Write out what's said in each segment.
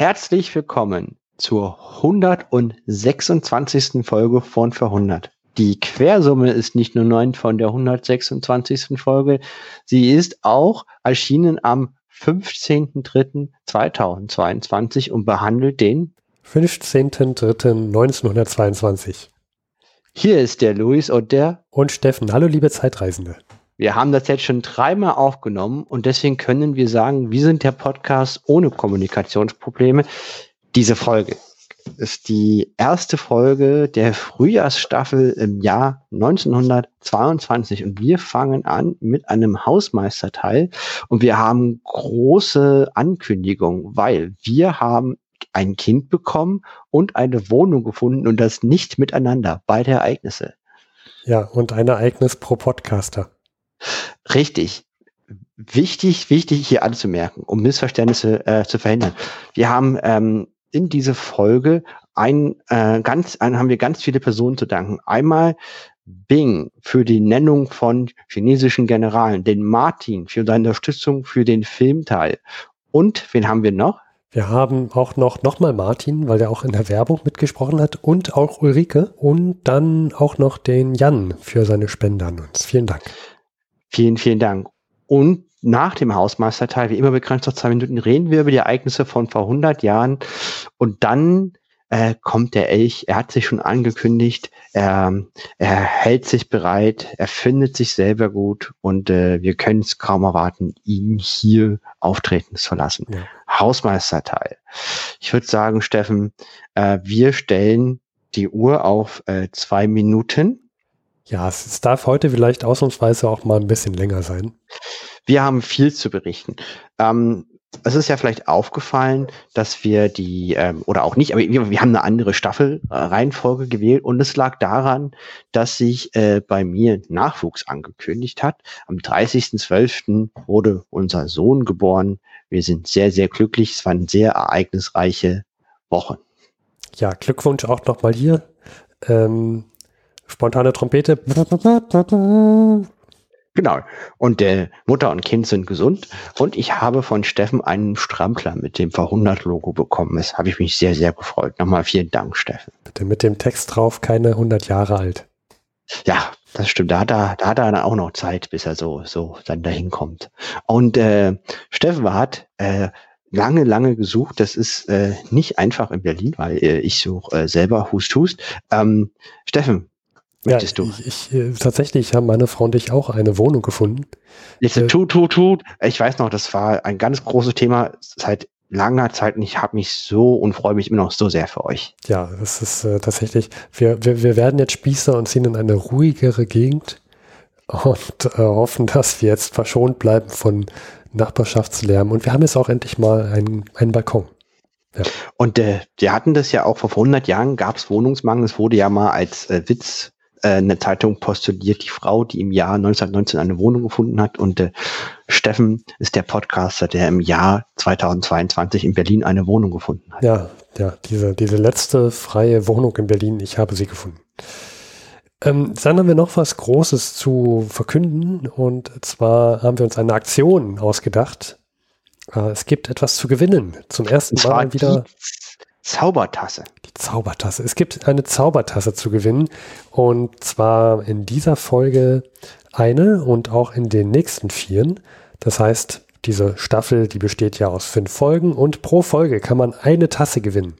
Herzlich willkommen zur 126. Folge von Verhundert. Die Quersumme ist nicht nur 9 von der 126. Folge, sie ist auch erschienen am 15.03.2022 und behandelt den 15.03.1922. Hier ist der Luis und der und Steffen. Hallo liebe Zeitreisende. Wir haben das jetzt schon dreimal aufgenommen und deswegen können wir sagen, wir sind der Podcast ohne Kommunikationsprobleme. Diese Folge ist die erste Folge der Frühjahrsstaffel im Jahr 1922 und wir fangen an mit einem Hausmeisterteil und wir haben große Ankündigung, weil wir haben ein Kind bekommen und eine Wohnung gefunden und das nicht miteinander, beide Ereignisse. Ja, und ein Ereignis pro Podcaster. Richtig. Wichtig, wichtig hier anzumerken, um Missverständnisse äh, zu verhindern. Wir haben ähm, in diese Folge ein, äh, ganz, ein, haben wir ganz viele Personen zu danken. Einmal Bing für die Nennung von chinesischen Generalen, den Martin für seine Unterstützung für den Filmteil. Und wen haben wir noch? Wir haben auch noch nochmal Martin, weil der auch in der Werbung mitgesprochen hat und auch Ulrike und dann auch noch den Jan für seine Spende an uns. Vielen Dank. Vielen, vielen Dank. Und nach dem Hausmeisterteil, wie immer begrenzt auf zwei Minuten, reden wir über die Ereignisse von vor 100 Jahren. Und dann äh, kommt der Elch. Er hat sich schon angekündigt. Er, er hält sich bereit. Er findet sich selber gut. Und äh, wir können es kaum erwarten, ihn hier auftreten zu lassen. Ja. Hausmeisterteil. Ich würde sagen, Steffen, äh, wir stellen die Uhr auf äh, zwei Minuten. Ja, es darf heute vielleicht ausnahmsweise auch mal ein bisschen länger sein. Wir haben viel zu berichten. Ähm, es ist ja vielleicht aufgefallen, dass wir die, ähm, oder auch nicht, aber wir, wir haben eine andere Staffelreihenfolge gewählt und es lag daran, dass sich äh, bei mir Nachwuchs angekündigt hat. Am 30.12. wurde unser Sohn geboren. Wir sind sehr, sehr glücklich. Es waren sehr ereignisreiche Wochen. Ja, Glückwunsch auch nochmal hier. Ähm, spontane Trompete. Genau. Und äh, Mutter und Kind sind gesund. Und ich habe von Steffen einen Strampler mit dem Verhundert-Logo bekommen. Das habe ich mich sehr, sehr gefreut. Nochmal vielen Dank, Steffen. Bitte mit dem Text drauf, keine 100 Jahre alt. Ja, das stimmt. Da hat er, da hat er dann auch noch Zeit, bis er so, so dann dahin kommt. Und äh, Steffen hat äh, lange, lange gesucht. Das ist äh, nicht einfach in Berlin, weil äh, ich suche äh, selber Hust Hust. Ähm, Steffen, Möchtest ja, du? Ich, ich, äh, tatsächlich haben meine Frau und ich auch eine Wohnung gefunden. Jetzt äh, tut, tut, tut. Ich weiß noch, das war ein ganz großes Thema seit langer Zeit und ich habe mich so und freue mich immer noch so sehr für euch. Ja, das ist äh, tatsächlich, wir, wir, wir werden jetzt Spießer und ziehen in eine ruhigere Gegend und äh, hoffen, dass wir jetzt verschont bleiben von Nachbarschaftslärm. Und wir haben jetzt auch endlich mal einen, einen Balkon. Ja. Und äh, wir hatten das ja auch vor 100 Jahren, gab es Wohnungsmangel. Es wurde ja mal als äh, Witz eine Zeitung postuliert, die Frau, die im Jahr 1919 eine Wohnung gefunden hat. Und äh, Steffen ist der Podcaster, der im Jahr 2022 in Berlin eine Wohnung gefunden hat. Ja, ja, diese, diese letzte freie Wohnung in Berlin, ich habe sie gefunden. Ähm, dann haben wir noch was Großes zu verkünden und zwar haben wir uns eine Aktion ausgedacht. Äh, es gibt etwas zu gewinnen. Zum ersten Mal wieder. Zaubertasse. Die Zaubertasse. Es gibt eine Zaubertasse zu gewinnen. Und zwar in dieser Folge eine und auch in den nächsten vieren. Das heißt, diese Staffel, die besteht ja aus fünf Folgen und pro Folge kann man eine Tasse gewinnen.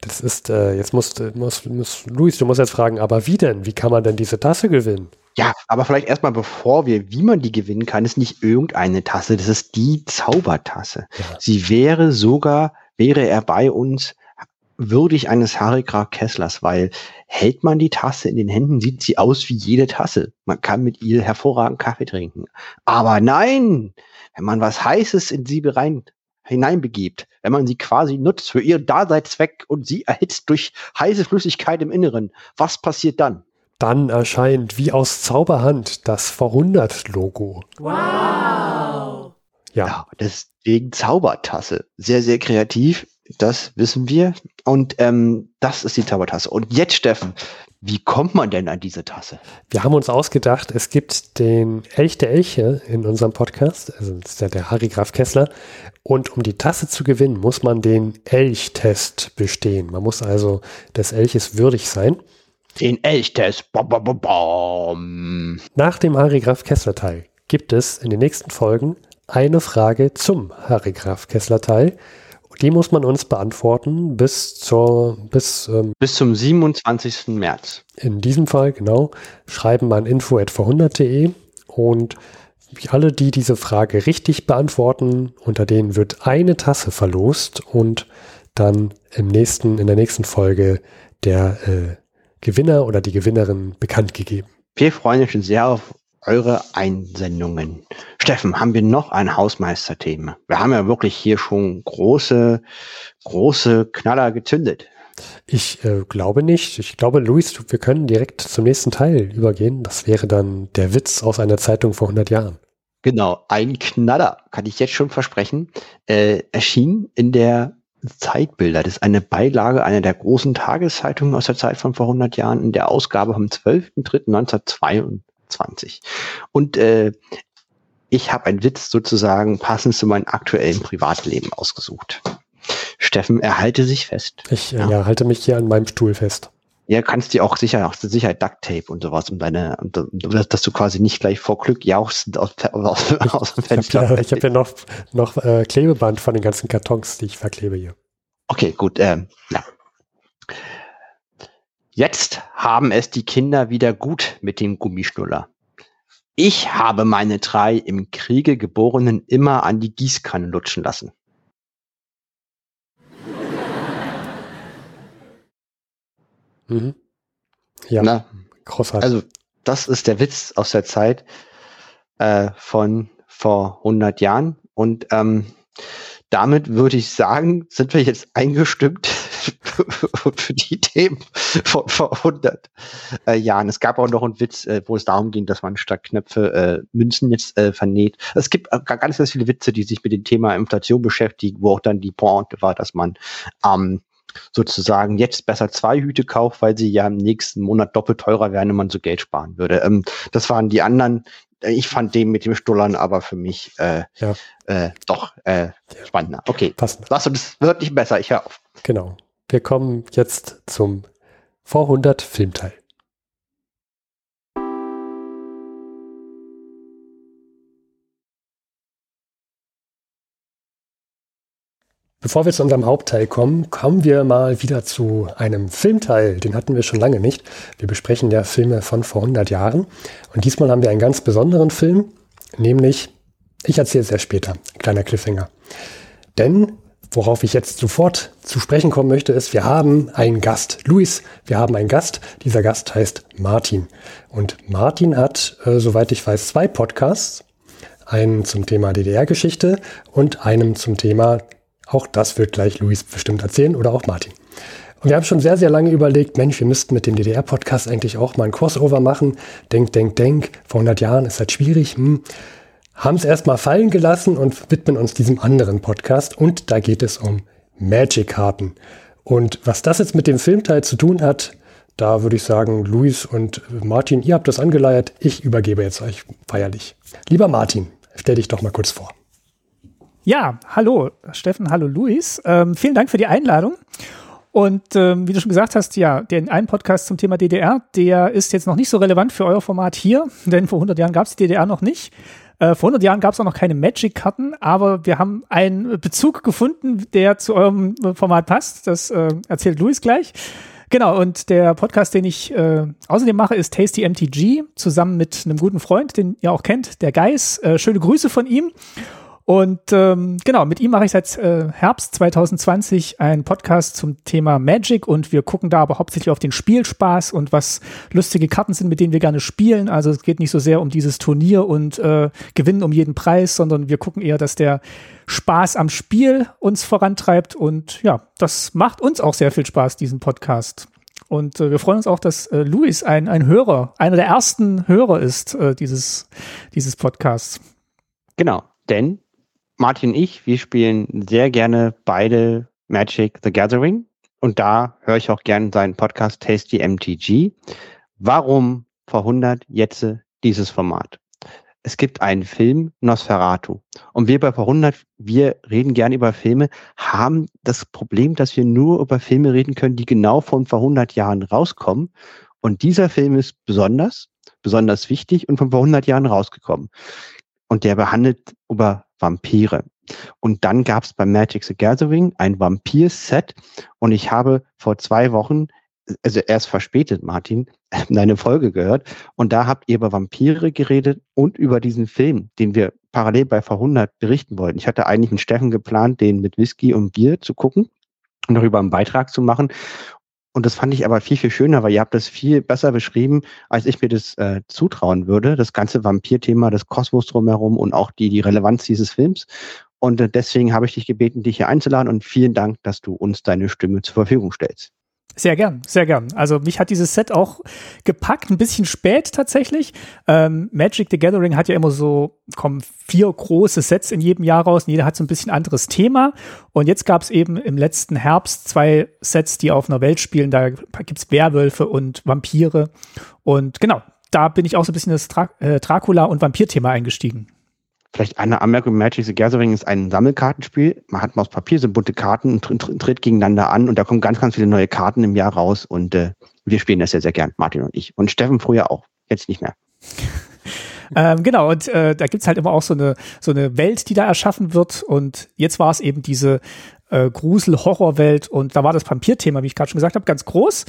Das ist, äh, jetzt muss, muss, muss, Luis, du musst jetzt fragen, aber wie denn? Wie kann man denn diese Tasse gewinnen? Ja, aber vielleicht erstmal, bevor wir, wie man die gewinnen kann, ist nicht irgendeine Tasse, das ist die Zaubertasse. Ja. Sie wäre sogar wäre er bei uns würdig eines Harikra Kesslers, weil hält man die Tasse in den Händen, sieht sie aus wie jede Tasse. Man kann mit ihr hervorragend Kaffee trinken. Aber nein, wenn man was Heißes in sie rein, hineinbegibt, wenn man sie quasi nutzt für ihren Daseinszweck und sie erhitzt durch heiße Flüssigkeit im Inneren, was passiert dann? Dann erscheint wie aus Zauberhand das Verhundert-Logo. Wow! Ja. ja, deswegen Zaubertasse. Sehr, sehr kreativ. Das wissen wir. Und ähm, das ist die Zaubertasse. Und jetzt, Steffen, Wie kommt man denn an diese Tasse? Wir haben uns ausgedacht, es gibt den Elch der Elche in unserem Podcast, also das ist ja der Harry Graf Kessler. Und um die Tasse zu gewinnen, muss man den Elchtest bestehen. Man muss also des Elches würdig sein. Den Elchtest. Bom, bom, bom, Nach dem Harry Graf Kessler Teil gibt es in den nächsten Folgen eine Frage zum Harry Graf Kessler Teil. Die muss man uns beantworten bis zur bis ähm, bis zum 27. März. In diesem Fall genau schreiben an info@vorhundert.de und alle, die diese Frage richtig beantworten, unter denen wird eine Tasse verlost und dann im nächsten in der nächsten Folge der äh, Gewinner oder die Gewinnerin bekannt gegeben. Wir freuen uns schon sehr auf eure Einsendungen. Steffen, haben wir noch ein Hausmeisterthema? Wir haben ja wirklich hier schon große, große Knaller gezündet. Ich äh, glaube nicht. Ich glaube, Luis, wir können direkt zum nächsten Teil übergehen. Das wäre dann der Witz aus einer Zeitung vor 100 Jahren. Genau, ein Knaller, kann ich jetzt schon versprechen, äh, erschien in der Zeitbilder. Das ist eine Beilage einer der großen Tageszeitungen aus der Zeit von vor 100 Jahren in der Ausgabe vom 12.03.1922. 20. Und äh, ich habe einen Witz sozusagen passend zu meinem aktuellen Privatleben ausgesucht. Steffen, erhalte sich fest. Ich äh, ja. ja. halte mich hier an meinem Stuhl fest. Ja, kannst dir auch sicher, auch Sicherheit Duct Tape und sowas um deine, um, dass du quasi nicht gleich vor Glück jauchzend aus, aus, aus dem Fenster. Ich habe ja, ich hab ja noch, noch äh, Klebeband von den ganzen Kartons, die ich verklebe hier. Okay, gut. Ähm, ja. Jetzt haben es die Kinder wieder gut mit dem Gummischnuller. Ich habe meine drei im Kriege geborenen immer an die Gießkanne lutschen lassen. Mhm. Ja, Na, großartig. Also das ist der Witz aus der Zeit äh, von vor 100 Jahren und ähm, damit würde ich sagen, sind wir jetzt eingestimmt für die Themen von vor 100 äh, Jahren. Es gab auch noch einen Witz, äh, wo es darum ging, dass man statt Knöpfe äh, Münzen jetzt äh, vernäht. Es gibt äh, ganz, ganz viele Witze, die sich mit dem Thema Inflation beschäftigen, wo auch dann die Pointe war, dass man ähm, sozusagen jetzt besser zwei Hüte kauft, weil sie ja im nächsten Monat doppelt teurer wären, wenn man so Geld sparen würde. Ähm, das waren die anderen. Äh, ich fand den mit dem Stullern aber für mich äh, ja. äh, doch äh, spannender. Okay, Passend. lass uns, wird nicht besser, ich höre auf. Genau. Wir kommen jetzt zum Vorhundert Filmteil. Bevor wir zu unserem Hauptteil kommen, kommen wir mal wieder zu einem Filmteil. Den hatten wir schon lange nicht. Wir besprechen ja Filme von vor 100 Jahren. Und diesmal haben wir einen ganz besonderen Film, nämlich, ich erzähle es ja später, kleiner Cliffhanger. Denn worauf ich jetzt sofort zu sprechen kommen möchte, ist, wir haben einen Gast. Luis, wir haben einen Gast. Dieser Gast heißt Martin. Und Martin hat, äh, soweit ich weiß, zwei Podcasts. Einen zum Thema DDR-Geschichte und einem zum Thema, auch das wird gleich Luis bestimmt erzählen oder auch Martin. Und wir haben schon sehr, sehr lange überlegt, Mensch, wir müssten mit dem DDR-Podcast eigentlich auch mal ein Crossover machen. Denk, denk, denk. Vor 100 Jahren ist halt schwierig. Hm haben es erstmal fallen gelassen und widmen uns diesem anderen Podcast. Und da geht es um Magic-Karten. Und was das jetzt mit dem Filmteil zu tun hat, da würde ich sagen, Luis und Martin, ihr habt das angeleiert. Ich übergebe jetzt euch feierlich. Lieber Martin, stell dich doch mal kurz vor. Ja, hallo Steffen, hallo Luis. Ähm, vielen Dank für die Einladung. Und ähm, wie du schon gesagt hast, ja, den einen Podcast zum Thema DDR, der ist jetzt noch nicht so relevant für euer Format hier, denn vor 100 Jahren gab es die DDR noch nicht. Äh, vor 100 Jahren gab es auch noch keine Magic-Karten, aber wir haben einen Bezug gefunden, der zu eurem Format passt. Das äh, erzählt Luis gleich. Genau, und der Podcast, den ich äh, außerdem mache, ist Tasty MTG, zusammen mit einem guten Freund, den ihr auch kennt, der Geis. Äh, schöne Grüße von ihm. Und ähm, genau, mit ihm mache ich seit äh, Herbst 2020 einen Podcast zum Thema Magic und wir gucken da aber hauptsächlich auf den Spielspaß und was lustige Karten sind, mit denen wir gerne spielen. Also es geht nicht so sehr um dieses Turnier und äh, Gewinnen um jeden Preis, sondern wir gucken eher, dass der Spaß am Spiel uns vorantreibt und ja, das macht uns auch sehr viel Spaß, diesen Podcast. Und äh, wir freuen uns auch, dass äh, Luis ein, ein Hörer, einer der ersten Hörer ist äh, dieses, dieses Podcasts. Genau, denn Martin und ich, wir spielen sehr gerne beide Magic the Gathering. Und da höre ich auch gerne seinen Podcast Tasty MTG. Warum 100 jetzt dieses Format? Es gibt einen Film, Nosferatu. Und wir bei 100, wir reden gerne über Filme, haben das Problem, dass wir nur über Filme reden können, die genau von vor 100 Jahren rauskommen. Und dieser Film ist besonders, besonders wichtig und von vor 100 Jahren rausgekommen. Und der behandelt über Vampire. Und dann gab es bei Magic the Gathering ein Vampir-Set und ich habe vor zwei Wochen, also erst verspätet, Martin, deine Folge gehört und da habt ihr über Vampire geredet und über diesen Film, den wir parallel bei V100 berichten wollten. Ich hatte eigentlich einen Steffen geplant, den mit Whisky und Bier zu gucken und darüber einen Beitrag zu machen. Und das fand ich aber viel, viel schöner, weil ihr habt das viel besser beschrieben, als ich mir das äh, zutrauen würde. Das ganze Vampir-Thema, das Kosmos drumherum und auch die, die Relevanz dieses Films. Und äh, deswegen habe ich dich gebeten, dich hier einzuladen und vielen Dank, dass du uns deine Stimme zur Verfügung stellst. Sehr gern, sehr gern. Also mich hat dieses Set auch gepackt, ein bisschen spät tatsächlich. Ähm, Magic the Gathering hat ja immer so, kommen vier große Sets in jedem Jahr raus und jeder hat so ein bisschen anderes Thema. Und jetzt gab es eben im letzten Herbst zwei Sets, die auf einer Welt spielen. Da gibt's Werwölfe und Vampire. Und genau, da bin ich auch so ein bisschen das Dra äh, Dracula- und Vampir-Thema eingestiegen. Vielleicht eine Anmerkung, Magic the Gathering ist ein Sammelkartenspiel. Man hat aus Papier so bunte Karten und tritt, gegeneinander an und da kommen ganz, ganz viele neue Karten im Jahr raus und äh, wir spielen das sehr, sehr gern, Martin und ich. Und Steffen früher auch, jetzt nicht mehr. ähm, genau, und äh, da gibt's halt immer auch so eine, so eine Welt, die da erschaffen wird. Und jetzt war es eben diese äh, Grusel-Horror-Welt und da war das Vampir-Thema, wie ich gerade schon gesagt habe, ganz groß.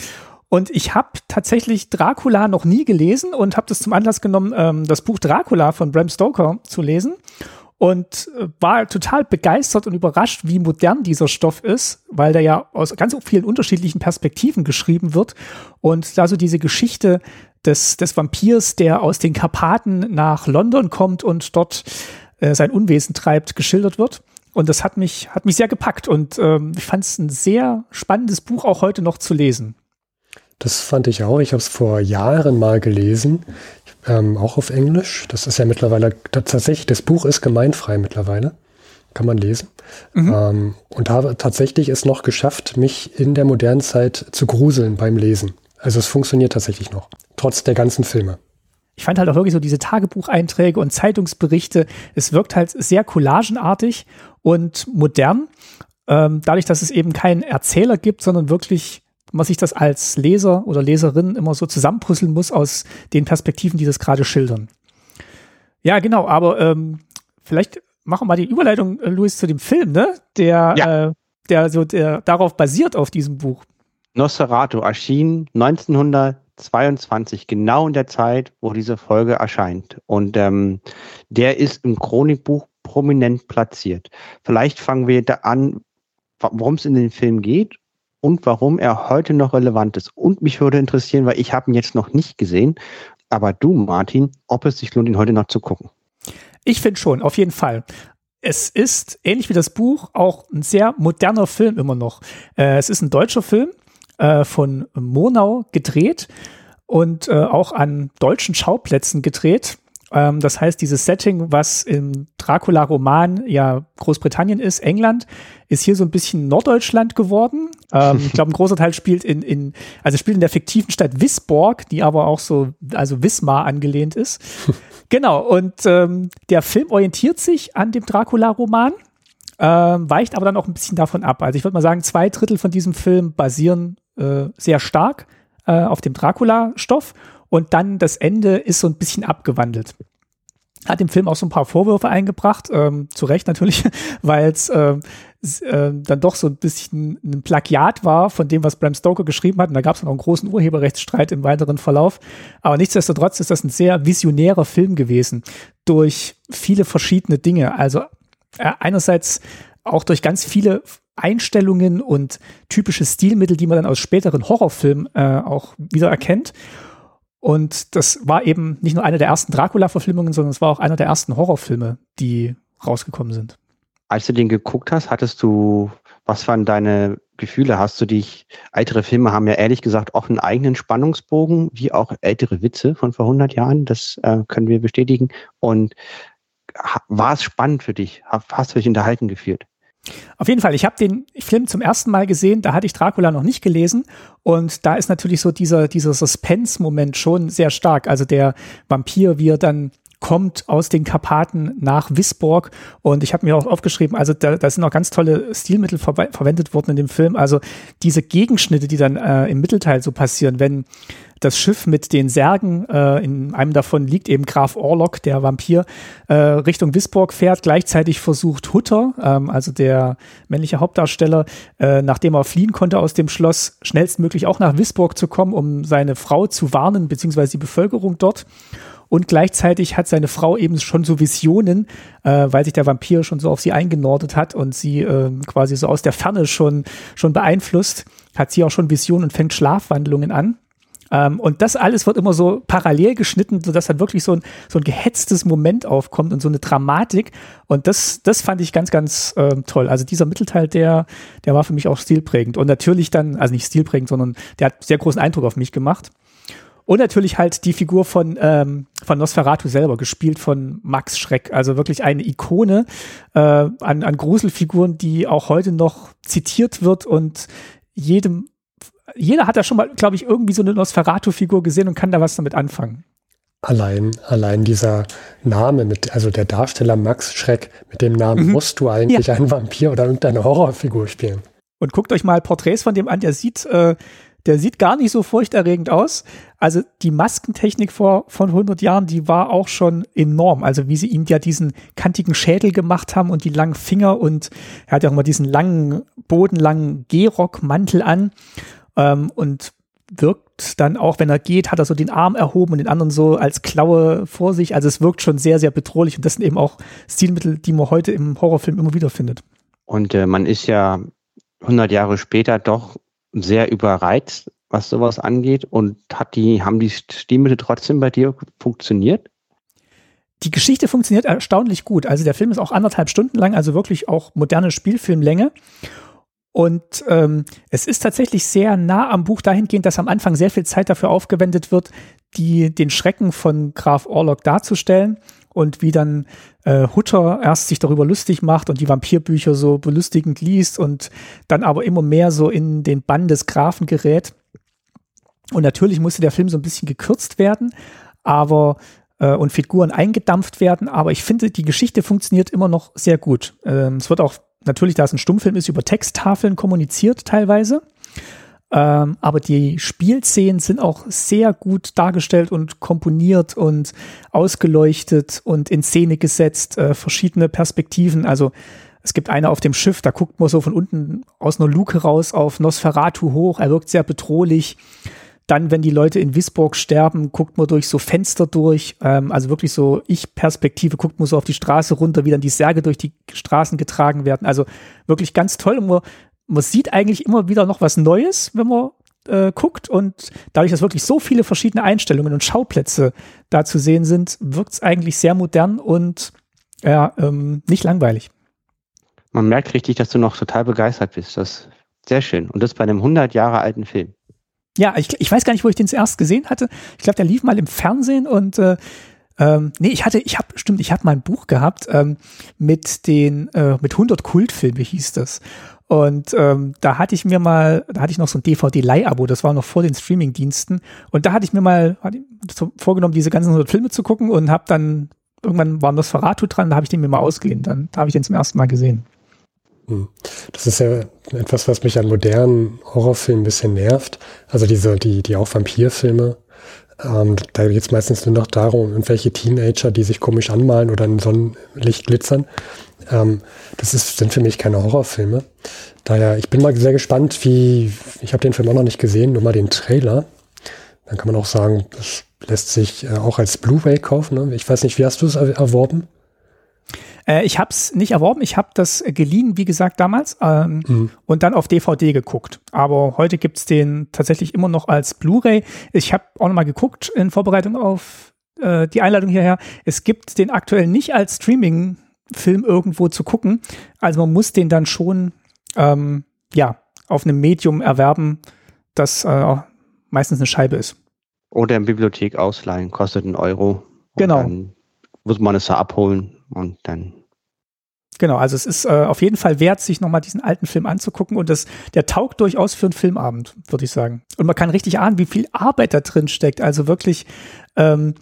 Und ich habe tatsächlich Dracula noch nie gelesen und habe das zum Anlass genommen, ähm, das Buch Dracula von Bram Stoker zu lesen. Und äh, war total begeistert und überrascht, wie modern dieser Stoff ist, weil der ja aus ganz vielen unterschiedlichen Perspektiven geschrieben wird. Und da so diese Geschichte des, des Vampirs, der aus den Karpaten nach London kommt und dort äh, sein Unwesen treibt, geschildert wird. Und das hat mich, hat mich sehr gepackt und ähm, ich fand es ein sehr spannendes Buch auch heute noch zu lesen. Das fand ich auch. Ich habe es vor Jahren mal gelesen, ähm, auch auf Englisch. Das ist ja mittlerweile tatsächlich, das Buch ist gemeinfrei mittlerweile. Kann man lesen. Mhm. Ähm, und habe tatsächlich es noch geschafft, mich in der modernen Zeit zu gruseln beim Lesen. Also es funktioniert tatsächlich noch, trotz der ganzen Filme. Ich fand halt auch wirklich so diese Tagebucheinträge und Zeitungsberichte, es wirkt halt sehr collagenartig und modern. Ähm, dadurch, dass es eben keinen Erzähler gibt, sondern wirklich man sich das als Leser oder Leserin immer so zusammenpuzzeln muss aus den Perspektiven, die das gerade schildern. Ja, genau, aber ähm, vielleicht machen wir mal die Überleitung, äh, Luis, zu dem Film, ne? Der, ja. äh, der so der darauf basiert auf diesem Buch. Nosferatu erschien 1922, genau in der Zeit, wo diese Folge erscheint. Und ähm, der ist im Chronikbuch prominent platziert. Vielleicht fangen wir da an, worum es in den Film geht und warum er heute noch relevant ist. Und mich würde interessieren, weil ich habe ihn jetzt noch nicht gesehen, aber du, Martin, ob es sich lohnt, ihn heute noch zu gucken. Ich finde schon, auf jeden Fall. Es ist, ähnlich wie das Buch, auch ein sehr moderner Film immer noch. Äh, es ist ein deutscher Film äh, von Monau gedreht und äh, auch an deutschen Schauplätzen gedreht. Ähm, das heißt, dieses Setting, was im Dracula-Roman ja Großbritannien ist, England, ist hier so ein bisschen Norddeutschland geworden. Ähm, ich glaube, ein großer Teil spielt in, in, also spielt in der fiktiven Stadt Wisborg, die aber auch so, also Wismar angelehnt ist. genau, und ähm, der Film orientiert sich an dem Dracula-Roman. Ähm, weicht aber dann auch ein bisschen davon ab. Also ich würde mal sagen, zwei Drittel von diesem Film basieren äh, sehr stark äh, auf dem Dracula-Stoff und dann das Ende ist so ein bisschen abgewandelt. Hat dem Film auch so ein paar Vorwürfe eingebracht, ähm, zu Recht natürlich, weil es ähm, äh, dann doch so ein bisschen ein Plagiat war von dem, was Bram Stoker geschrieben hat. Und da gab es auch einen großen Urheberrechtsstreit im weiteren Verlauf. Aber nichtsdestotrotz ist das ein sehr visionärer Film gewesen durch viele verschiedene Dinge. Also äh, einerseits auch durch ganz viele Einstellungen und typische Stilmittel, die man dann aus späteren Horrorfilmen äh, auch wieder erkennt. Und das war eben nicht nur eine der ersten Dracula-Verfilmungen, sondern es war auch einer der ersten Horrorfilme, die rausgekommen sind. Als du den geguckt hast, hattest du, was waren deine Gefühle? Hast du dich, ältere Filme haben ja ehrlich gesagt auch einen eigenen Spannungsbogen, wie auch ältere Witze von vor 100 Jahren, das äh, können wir bestätigen. Und war es spannend für dich? Hast du dich unterhalten gefühlt? Auf jeden Fall, ich habe den Film zum ersten Mal gesehen, da hatte ich Dracula noch nicht gelesen und da ist natürlich so dieser, dieser Suspense-Moment schon sehr stark. Also der Vampir, wie er dann kommt aus den Karpaten nach Wisborg und ich habe mir auch aufgeschrieben, also da, da sind auch ganz tolle Stilmittel ver verwendet worden in dem Film. Also diese Gegenschnitte, die dann äh, im Mittelteil so passieren, wenn das Schiff mit den Särgen, äh, in einem davon liegt eben Graf Orlok, der Vampir, äh, Richtung Wisborg fährt. Gleichzeitig versucht Hutter, ähm, also der männliche Hauptdarsteller, äh, nachdem er fliehen konnte aus dem Schloss, schnellstmöglich auch nach Wisborg zu kommen, um seine Frau zu warnen, beziehungsweise die Bevölkerung dort. Und gleichzeitig hat seine Frau eben schon so Visionen, äh, weil sich der Vampir schon so auf sie eingenordet hat und sie äh, quasi so aus der Ferne schon, schon beeinflusst, hat sie auch schon Visionen und fängt Schlafwandlungen an. Ähm, und das alles wird immer so parallel geschnitten, sodass dann wirklich so ein, so ein gehetztes Moment aufkommt und so eine Dramatik. Und das, das fand ich ganz, ganz äh, toll. Also dieser Mittelteil, der, der war für mich auch stilprägend. Und natürlich dann, also nicht stilprägend, sondern der hat sehr großen Eindruck auf mich gemacht. Und natürlich halt die Figur von, ähm, von Nosferatu selber, gespielt von Max Schreck. Also wirklich eine Ikone äh, an, an Gruselfiguren, die auch heute noch zitiert wird und jedem, jeder hat da schon mal, glaube ich, irgendwie so eine Nosferatu-Figur gesehen und kann da was damit anfangen. Allein, allein dieser Name mit, also der Darsteller Max Schreck, mit dem Namen mhm. musst du eigentlich ja. einen Vampir oder irgendeine Horrorfigur spielen. Und guckt euch mal Porträts von dem an, der sieht äh, der sieht gar nicht so furchterregend aus. Also die Maskentechnik vor, von 100 Jahren, die war auch schon enorm. Also wie sie ihm ja diesen kantigen Schädel gemacht haben und die langen Finger und er hat ja auch mal diesen langen, bodenlangen Gehrockmantel an ähm, und wirkt dann auch, wenn er geht, hat er so den Arm erhoben und den anderen so als Klaue vor sich. Also es wirkt schon sehr, sehr bedrohlich und das sind eben auch Stilmittel, die man heute im Horrorfilm immer wieder findet. Und äh, man ist ja 100 Jahre später doch sehr überreizt, was sowas angeht. Und hat die, haben die Stilmittel trotzdem bei dir funktioniert? Die Geschichte funktioniert erstaunlich gut. Also der Film ist auch anderthalb Stunden lang, also wirklich auch moderne Spielfilmlänge. Und ähm, es ist tatsächlich sehr nah am Buch dahingehend, dass am Anfang sehr viel Zeit dafür aufgewendet wird, die, den Schrecken von Graf Orlok darzustellen und wie dann äh, Hutter erst sich darüber lustig macht und die Vampirbücher so belustigend liest und dann aber immer mehr so in den Bann des Grafen gerät. Und natürlich musste der Film so ein bisschen gekürzt werden, aber äh, und Figuren eingedampft werden, aber ich finde, die Geschichte funktioniert immer noch sehr gut. Ähm, es wird auch natürlich, da es ein Stummfilm ist, über Texttafeln kommuniziert teilweise. Ähm, aber die Spielszenen sind auch sehr gut dargestellt und komponiert und ausgeleuchtet und in Szene gesetzt, äh, verschiedene Perspektiven. Also es gibt eine auf dem Schiff, da guckt man so von unten aus einer Luke raus auf Nosferatu hoch. Er wirkt sehr bedrohlich. Dann, wenn die Leute in Wisborg sterben, guckt man durch so Fenster durch. Ähm, also wirklich so Ich-Perspektive, guckt man so auf die Straße runter, wie dann die Särge durch die Straßen getragen werden. Also wirklich ganz toll. Und man man sieht eigentlich immer wieder noch was Neues, wenn man äh, guckt. Und dadurch, dass wirklich so viele verschiedene Einstellungen und Schauplätze da zu sehen sind, wirkt es eigentlich sehr modern und ja, ähm, nicht langweilig. Man merkt richtig, dass du noch total begeistert bist. Das ist sehr schön. Und das bei einem 100 Jahre alten Film. Ja, ich, ich weiß gar nicht, wo ich den zuerst gesehen hatte. Ich glaube, der lief mal im Fernsehen und äh, ähm, nee, ich hatte, ich habe, stimmt, ich habe mal ein Buch gehabt ähm, mit den, äh, mit 100 Kultfilme hieß das. Und ähm, da hatte ich mir mal, da hatte ich noch so ein DVD-Leihabo, das war noch vor den Streaming-Diensten. Und da hatte ich mir mal ich vorgenommen, diese ganzen 100 Filme zu gucken und habe dann, irgendwann war das Verratu dran, da habe ich den mir mal ausgeliehen. Dann da habe ich den zum ersten Mal gesehen. Hm. Das ist ja etwas, was mich an modernen Horrorfilmen ein bisschen nervt. Also diese, die, die auch Vampirfilme. Ähm, da geht es meistens nur noch darum, irgendwelche Teenager, die sich komisch anmalen oder in Sonnenlicht glitzern. Ähm, das ist, sind für mich keine Horrorfilme. Daher, ich bin mal sehr gespannt, wie, ich habe den Film auch noch nicht gesehen, nur mal den Trailer. Dann kann man auch sagen, das lässt sich äh, auch als Blu-ray kaufen. Ne? Ich weiß nicht, wie hast du es erworben? Äh, ich habe es nicht erworben, ich habe das geliehen, wie gesagt, damals ähm, mhm. und dann auf DVD geguckt. Aber heute gibt es den tatsächlich immer noch als Blu-ray. Ich habe auch noch mal geguckt in Vorbereitung auf äh, die Einladung hierher. Es gibt den aktuell nicht als Streaming Film irgendwo zu gucken. Also man muss den dann schon ähm, ja auf einem Medium erwerben, das äh, meistens eine Scheibe ist. Oder in Bibliothek ausleihen, kostet einen Euro. Genau. Dann muss man es da abholen und dann. Genau, also es ist äh, auf jeden Fall wert, sich nochmal diesen alten Film anzugucken und das, der taugt durchaus für einen Filmabend, würde ich sagen. Und man kann richtig ahnen, wie viel Arbeit da drin steckt. Also wirklich ähm,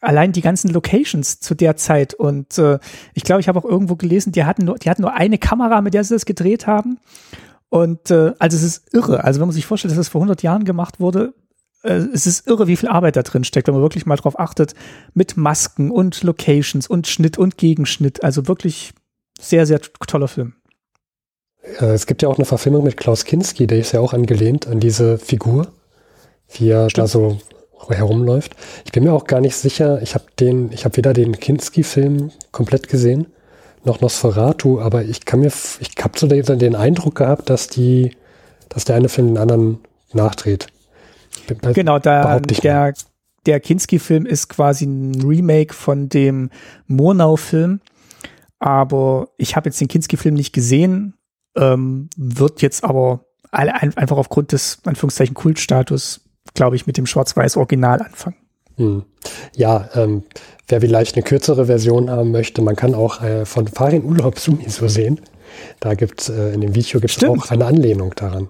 allein die ganzen Locations zu der Zeit. Und äh, ich glaube, ich habe auch irgendwo gelesen, die hatten, nur, die hatten nur eine Kamera, mit der sie das gedreht haben. Und äh, also es ist irre. Also wenn man sich vorstellt, dass das vor 100 Jahren gemacht wurde, äh, es ist irre, wie viel Arbeit da drin steckt, wenn man wirklich mal drauf achtet, mit Masken und Locations und Schnitt und Gegenschnitt. Also wirklich sehr, sehr toller Film. Äh, es gibt ja auch eine Verfilmung mit Klaus Kinski, der ist ja auch angelehnt an diese Figur, wie er Stimmt. da so herumläuft. Ich bin mir auch gar nicht sicher, ich habe den, ich habe weder den Kinski-Film komplett gesehen, noch Nosferatu, aber ich kann mir, ich habe so den, den Eindruck gehabt, dass die, dass der eine Film den anderen nachdreht. Genau, da, der, der Kinski-Film ist quasi ein Remake von dem Murnau-Film aber ich habe jetzt den Kinski-Film nicht gesehen, ähm, wird jetzt aber einfach aufgrund des Anführungszeichen Kultstatus, glaube ich, mit dem Schwarz-Weiß-Original anfangen. Hm. Ja, ähm, wer vielleicht eine kürzere Version haben möchte, man kann auch äh, von Farin Urlaub Sumiso sehen. Da gibt es äh, in dem Video gibt's auch eine Anlehnung daran.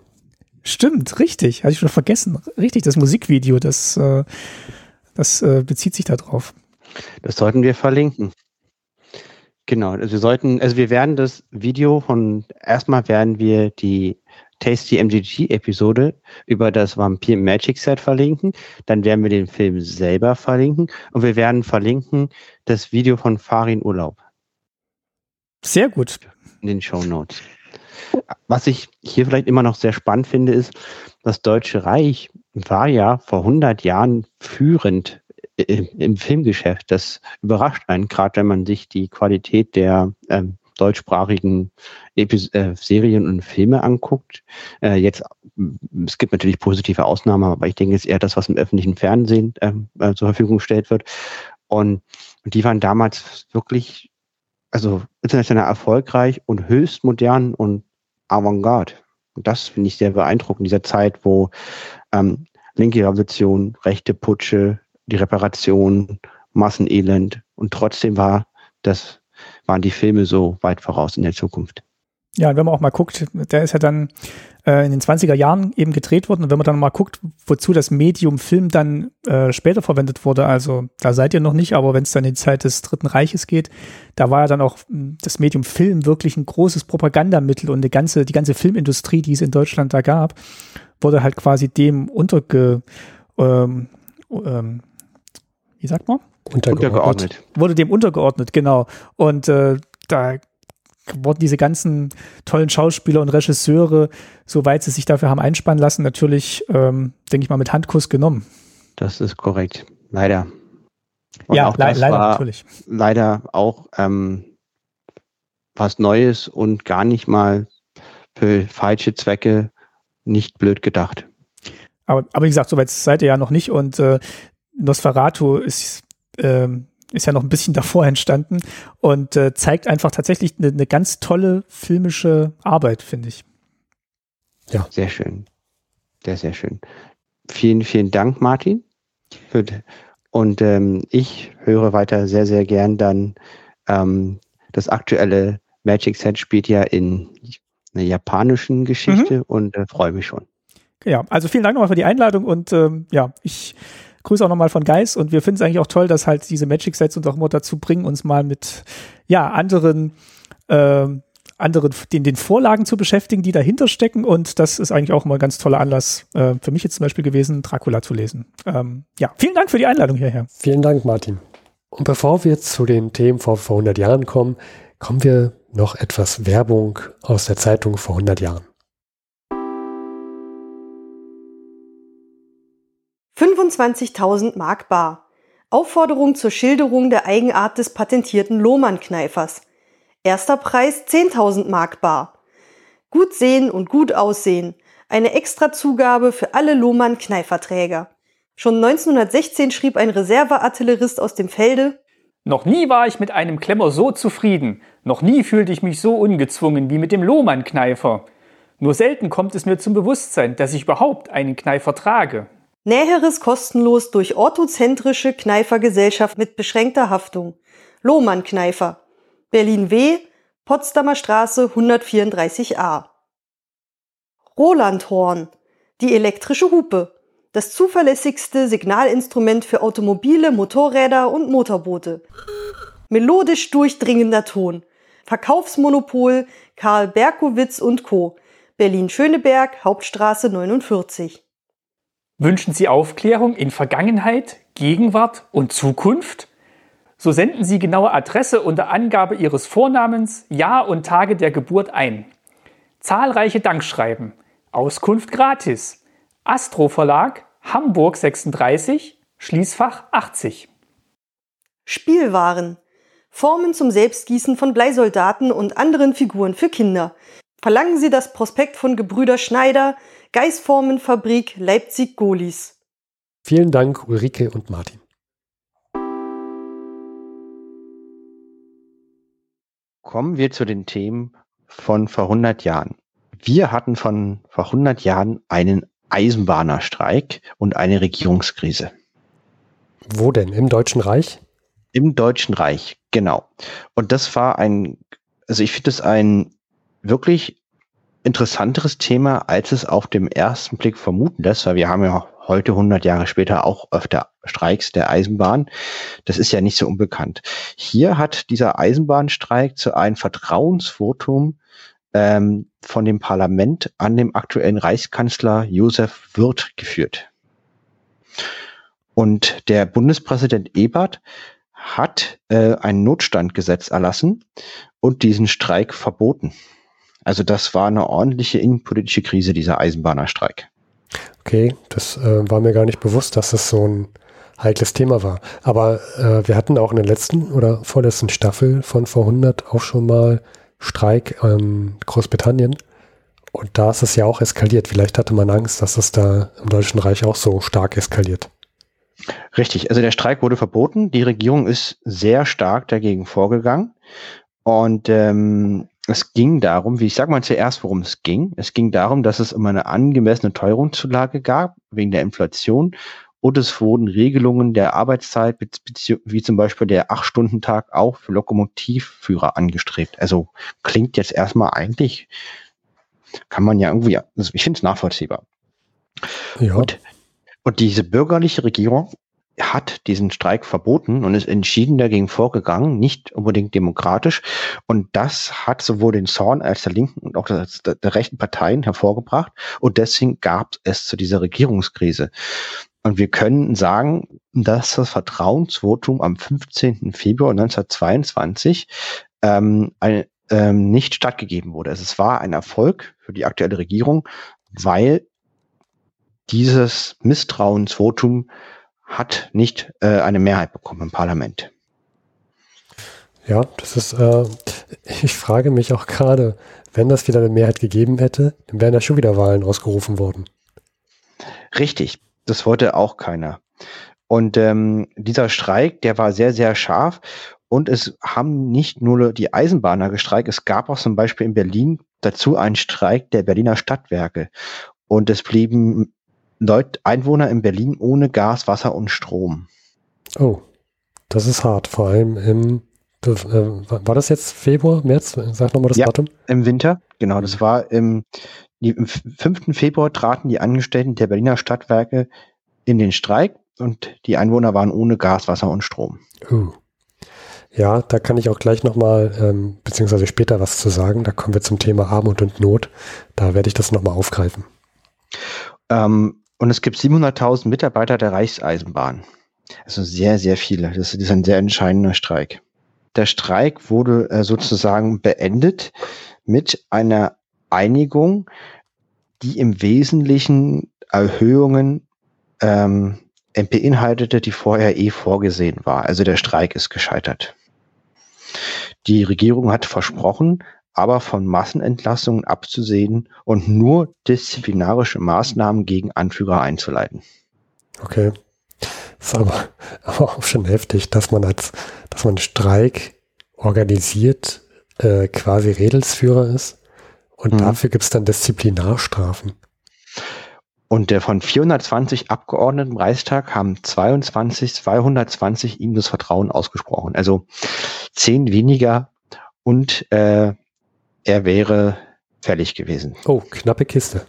Stimmt, richtig. Hatte ich schon vergessen. Richtig, das Musikvideo, das, äh, das äh, bezieht sich darauf. Das sollten wir verlinken. Genau, also wir sollten, also wir werden das Video von, erstmal werden wir die Tasty MGG Episode über das Vampir Magic Set verlinken, dann werden wir den Film selber verlinken und wir werden verlinken das Video von Farin Urlaub. Sehr gut. In den Show Notes. Was ich hier vielleicht immer noch sehr spannend finde, ist, das Deutsche Reich war ja vor 100 Jahren führend im Filmgeschäft. Das überrascht einen, gerade wenn man sich die Qualität der ähm, deutschsprachigen Epis äh, Serien und Filme anguckt. Äh, jetzt, es gibt natürlich positive Ausnahmen, aber ich denke, es ist eher das, was im öffentlichen Fernsehen ähm, äh, zur Verfügung gestellt wird. Und, und die waren damals wirklich, also international erfolgreich und höchst modern und Avantgarde. Und das finde ich sehr beeindruckend in dieser Zeit, wo ähm, linke Revolution, rechte Putsche, die Reparation, Massenelend und trotzdem war das, waren die Filme so weit voraus in der Zukunft. Ja, und wenn man auch mal guckt, der ist ja dann äh, in den 20er Jahren eben gedreht worden und wenn man dann mal guckt, wozu das Medium Film dann äh, später verwendet wurde, also da seid ihr noch nicht, aber wenn es dann in die Zeit des Dritten Reiches geht, da war ja dann auch hm, das Medium Film wirklich ein großes Propagandamittel und die ganze, die ganze Filmindustrie, die es in Deutschland da gab, wurde halt quasi dem unterge, ähm, ähm, wie sagt man? Untergeordnet. untergeordnet. Wurde dem untergeordnet, genau. Und äh, da wurden diese ganzen tollen Schauspieler und Regisseure, soweit sie sich dafür haben einspannen lassen, natürlich, ähm, denke ich mal, mit Handkuss genommen. Das ist korrekt. Leider. Und ja, le leider natürlich. Leider auch ähm, was Neues und gar nicht mal für falsche Zwecke nicht blöd gedacht. Aber, aber wie gesagt, soweit seid ihr ja noch nicht und äh, Nosferatu ist, ähm, ist ja noch ein bisschen davor entstanden und äh, zeigt einfach tatsächlich eine, eine ganz tolle filmische Arbeit, finde ich. Ja. Sehr schön. Sehr, sehr schön. Vielen, vielen Dank, Martin. Und ähm, ich höre weiter sehr, sehr gern dann ähm, das aktuelle Magic Set spielt ja in einer japanischen Geschichte mhm. und äh, freue mich schon. Ja, also vielen Dank nochmal für die Einladung und ähm, ja, ich Grüße auch nochmal von Geist und wir finden es eigentlich auch toll, dass halt diese Magic Sets uns auch immer dazu bringen, uns mal mit ja, anderen äh, anderen, den, den Vorlagen zu beschäftigen, die dahinter stecken. Und das ist eigentlich auch immer ein ganz toller Anlass äh, für mich jetzt zum Beispiel gewesen, Dracula zu lesen. Ähm, ja, vielen Dank für die Einladung hierher. Vielen Dank, Martin. Und bevor wir zu den Themen vor, vor 100 Jahren kommen, kommen wir noch etwas Werbung aus der Zeitung vor 100 Jahren. 25.000 Mark bar. Aufforderung zur Schilderung der Eigenart des patentierten Lohmann-Kneifers. Erster Preis 10.000 Mark bar. Gut sehen und gut aussehen. Eine Extrazugabe für alle Lohmann-Kneiferträger. Schon 1916 schrieb ein Reserveartillerist aus dem Felde, noch nie war ich mit einem Klemmer so zufrieden, noch nie fühlte ich mich so ungezwungen wie mit dem Lohmann-Kneifer. Nur selten kommt es mir zum Bewusstsein, dass ich überhaupt einen Kneifer trage. Näheres kostenlos durch orthozentrische Kneifergesellschaft mit beschränkter Haftung. Lohmann Kneifer. Berlin W. Potsdamer Straße 134a. Rolandhorn, die elektrische Hupe, das zuverlässigste Signalinstrument für Automobile, Motorräder und Motorboote. Melodisch durchdringender Ton. Verkaufsmonopol Karl Berkowitz und Co. Berlin-Schöneberg, Hauptstraße 49. Wünschen Sie Aufklärung in Vergangenheit, Gegenwart und Zukunft? So senden Sie genaue Adresse unter Angabe Ihres Vornamens, Jahr und Tage der Geburt ein. Zahlreiche Dankschreiben. Auskunft gratis. Astro Verlag, Hamburg 36, Schließfach 80. Spielwaren. Formen zum Selbstgießen von Bleisoldaten und anderen Figuren für Kinder. Verlangen Sie das Prospekt von Gebrüder Schneider, Geisformenfabrik Leipzig-Golis. Vielen Dank, Ulrike und Martin. Kommen wir zu den Themen von vor 100 Jahren. Wir hatten von vor 100 Jahren einen Eisenbahnerstreik und eine Regierungskrise. Wo denn? Im Deutschen Reich? Im Deutschen Reich, genau. Und das war ein, also ich finde es ein wirklich interessanteres Thema, als es auf dem ersten Blick vermuten lässt, weil wir haben ja heute 100 Jahre später auch öfter Streiks der Eisenbahn. Das ist ja nicht so unbekannt. Hier hat dieser Eisenbahnstreik zu einem Vertrauensvotum ähm, von dem Parlament an dem aktuellen Reichskanzler Josef Wirth geführt. Und der Bundespräsident Ebert hat äh, ein Notstandgesetz erlassen und diesen Streik verboten. Also das war eine ordentliche innenpolitische Krise, dieser Eisenbahnerstreik. Okay, das äh, war mir gar nicht bewusst, dass das so ein heikles Thema war. Aber äh, wir hatten auch in der letzten oder vorletzten Staffel von vor 100 auch schon mal Streik in Großbritannien. Und da ist es ja auch eskaliert. Vielleicht hatte man Angst, dass es da im Deutschen Reich auch so stark eskaliert. Richtig, also der Streik wurde verboten. Die Regierung ist sehr stark dagegen vorgegangen. Und ähm, es ging darum, wie ich sage mal zuerst, worum es ging. Es ging darum, dass es immer eine angemessene Teuerungszulage gab wegen der Inflation und es wurden Regelungen der Arbeitszeit, wie zum Beispiel der Acht-Stunden-Tag, auch für Lokomotivführer angestrebt. Also klingt jetzt erstmal eigentlich, kann man ja irgendwie, also ich finde es nachvollziehbar. Ja. Und, und diese bürgerliche Regierung hat diesen Streik verboten und ist entschieden dagegen vorgegangen, nicht unbedingt demokratisch. Und das hat sowohl den Zorn als der linken und auch der, der rechten Parteien hervorgebracht. Und deswegen gab es zu dieser Regierungskrise. Und wir können sagen, dass das Vertrauensvotum am 15. Februar 1922 ähm, ein, ähm, nicht stattgegeben wurde. Also es war ein Erfolg für die aktuelle Regierung, weil dieses Misstrauensvotum hat nicht äh, eine Mehrheit bekommen im Parlament. Ja, das ist, äh, ich frage mich auch gerade, wenn das wieder eine Mehrheit gegeben hätte, dann wären ja schon wieder Wahlen ausgerufen worden. Richtig. Das wollte auch keiner. Und ähm, dieser Streik, der war sehr, sehr scharf. Und es haben nicht nur die Eisenbahner gestreikt, es gab auch zum Beispiel in Berlin dazu einen Streik der Berliner Stadtwerke. Und es blieben Leute, Einwohner in Berlin ohne Gas, Wasser und Strom. Oh, das ist hart. Vor allem im, äh, war das jetzt Februar, März? Sag nochmal das ja, Datum. Im Winter, genau. Das war im die, am 5. Februar traten die Angestellten der Berliner Stadtwerke in den Streik und die Einwohner waren ohne Gas, Wasser und Strom. Uh. Ja, da kann ich auch gleich nochmal, ähm, beziehungsweise später was zu sagen. Da kommen wir zum Thema Armut und Not. Da werde ich das nochmal aufgreifen. Ähm, und es gibt 700.000 Mitarbeiter der Reichseisenbahn. Also sehr, sehr viele. Das ist ein sehr entscheidender Streik. Der Streik wurde äh, sozusagen beendet mit einer Einigung, die im Wesentlichen Erhöhungen ähm, beinhaltete, die vorher eh vorgesehen war. Also der Streik ist gescheitert. Die Regierung hat versprochen, aber von Massenentlassungen abzusehen und nur disziplinarische Maßnahmen gegen Anführer einzuleiten. Okay. Das ist aber, aber auch schon heftig, dass man als, dass man Streik organisiert, äh, quasi Redelsführer ist und mhm. dafür gibt es dann Disziplinarstrafen. Und der von 420 Abgeordneten im Reichstag haben 22, 220 ihm das Vertrauen ausgesprochen. Also zehn weniger und äh, er wäre fällig gewesen. Oh, knappe Kiste.